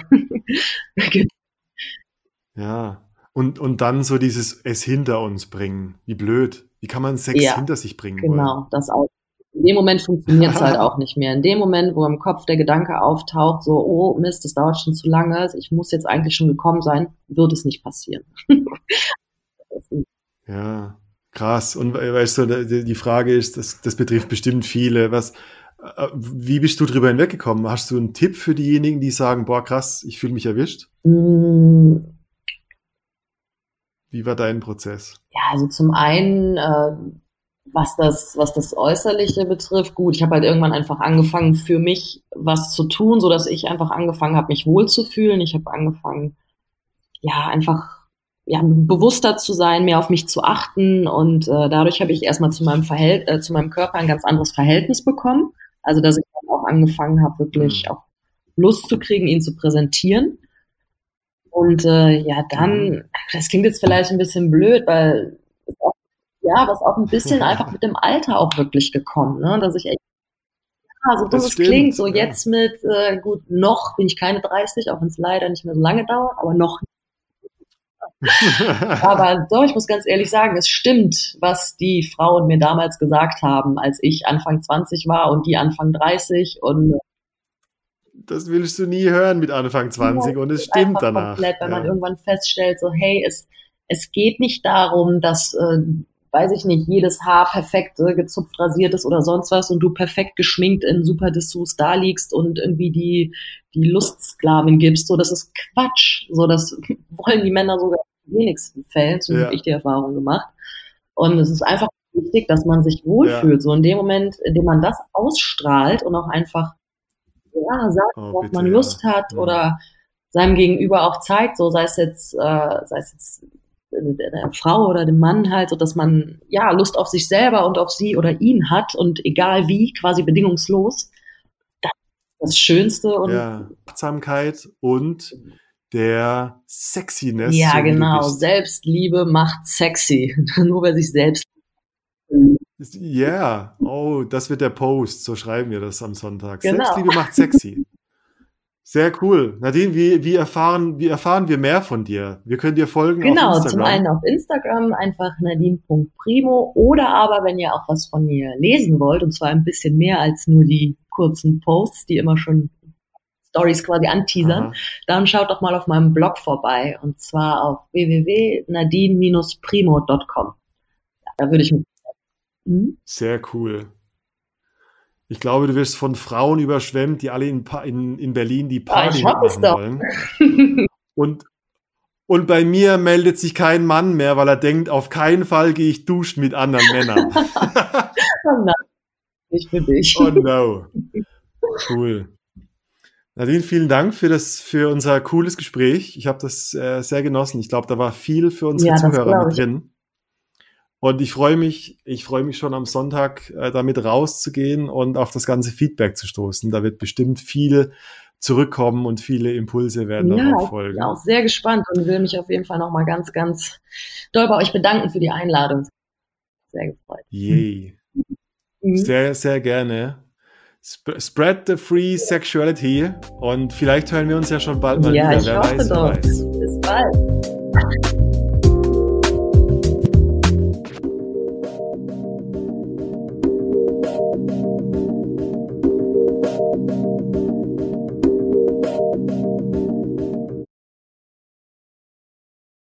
Ja. Und, und dann so dieses es hinter uns bringen. Wie blöd. Wie kann man Sex Ja, hinter sich bringen wollen? Genau, das auch. In dem Moment funktioniert es halt auch nicht mehr. In dem Moment, wo im Kopf der Gedanke auftaucht, so, oh Mist, das dauert schon zu lange, ich muss jetzt eigentlich schon gekommen sein, wird es nicht passieren. Ja, krass. Und we- weißt du, die die Frage ist, das, das betrifft bestimmt viele. Was, äh, wie bist du drüber hinweggekommen? Hast du einen Tipp für diejenigen, die sagen, boah, krass, ich fühle mich erwischt? Mm, Wie war dein Prozess? Ja, also zum einen, äh, was das, was das Äußerliche betrifft, gut, ich habe halt irgendwann einfach angefangen, für mich was zu tun, so dass ich einfach angefangen habe, mich wohlzufühlen. Ich habe angefangen, ja, einfach ja, bewusster zu sein, mehr auf mich zu achten und äh, dadurch habe ich erstmal zu meinem Verhält äh, zu meinem Körper ein ganz anderes Verhältnis bekommen. Also dass ich dann auch angefangen habe, wirklich Mhm. auch Lust zu kriegen, ihn zu präsentieren. Und äh, ja, dann, das klingt jetzt vielleicht ein bisschen blöd, weil es auch, ja, was auch ein bisschen einfach mit dem Alter auch wirklich gekommen, ne? Dass ich echt, ja, so Das dumm es stimmt, klingt, so ja. jetzt mit, äh, gut, noch bin ich keine 30, auch wenn es leider nicht mehr so lange dauert, aber noch aber doch, ich muss ganz ehrlich sagen, es stimmt, was die Frauen mir damals gesagt haben, als ich Anfang 20 war und die Anfang 30 und das willst du nie hören mit Anfang 20 und es stimmt danach. komplett, wenn man Ja. irgendwann feststellt, so hey, es, es geht nicht darum, dass äh, weiß ich nicht, jedes Haar perfekt äh, gezupft, rasiert ist oder sonst was und du perfekt geschminkt in super Dessous da liegst und irgendwie die, die Lustsklavin gibst. So, das ist Quatsch. So, das wollen die Männer sogar in wenigsten Fällen, so ja. habe ich die Erfahrung gemacht. Und es ist einfach wichtig, dass man sich wohlfühlt. Ja. So in dem Moment, in dem man das ausstrahlt und auch einfach ja, sagt, oh, worauf man Lust ja. hat oder seinem Gegenüber auch zeigt, so sei es jetzt, äh, sei es jetzt der Frau oder dem Mann halt, so dass man ja Lust auf sich selber und auf sie oder ihn hat und egal wie, quasi bedingungslos. Das ist das Schönste und ja, Achtsamkeit und der Sexiness. Ja, so genau. Selbstliebe macht sexy. Nur wer sich selbst. Ja, yeah. oh, das wird der Post. So schreiben wir das am Sonntag. Genau. Selbstliebe macht sexy. Sehr cool. Nadine, wie, wie, erfahren, wie erfahren wir mehr von dir? Wir können dir folgen genau, auf Instagram. Genau, zum einen auf Instagram einfach nadine.primo oder aber, wenn ihr auch was von mir lesen wollt, und zwar ein bisschen mehr als nur die kurzen Posts, die immer schon Stories quasi anteasern, Aha. dann schaut doch mal auf meinem Blog vorbei und zwar auf www.nadine-primo.com. Da würde ich mich. Hm? Sehr cool. Ich glaube, du wirst von Frauen überschwemmt, die alle in, in, in Berlin die Party ah, machen wollen. Und, und bei mir meldet sich kein Mann mehr, weil er denkt, auf keinen Fall gehe ich duschen mit anderen Männern. oh nein, nicht für dich. Oh no. Cool. Nadine, vielen Dank für das, für unser cooles Gespräch. Ich habe das äh, sehr genossen. Ich glaube, da war viel für unsere ja, Zuhörer mit drin. Und ich freue mich, ich freue mich schon am Sonntag äh, damit rauszugehen und auf das ganze Feedback zu stoßen. Da wird bestimmt viel zurückkommen und viele Impulse werden ja, darauf folgen. Ja, auch sehr gespannt und will mich auf jeden Fall nochmal ganz, ganz doll bei euch bedanken für die Einladung. Sehr gefreut. Yay. Mhm. Sehr, sehr gerne. Spread the free sexuality und vielleicht hören wir uns ja schon bald mal ja, wieder. Ich Wer hoffe weiß, doch. Weiß. Bis bald.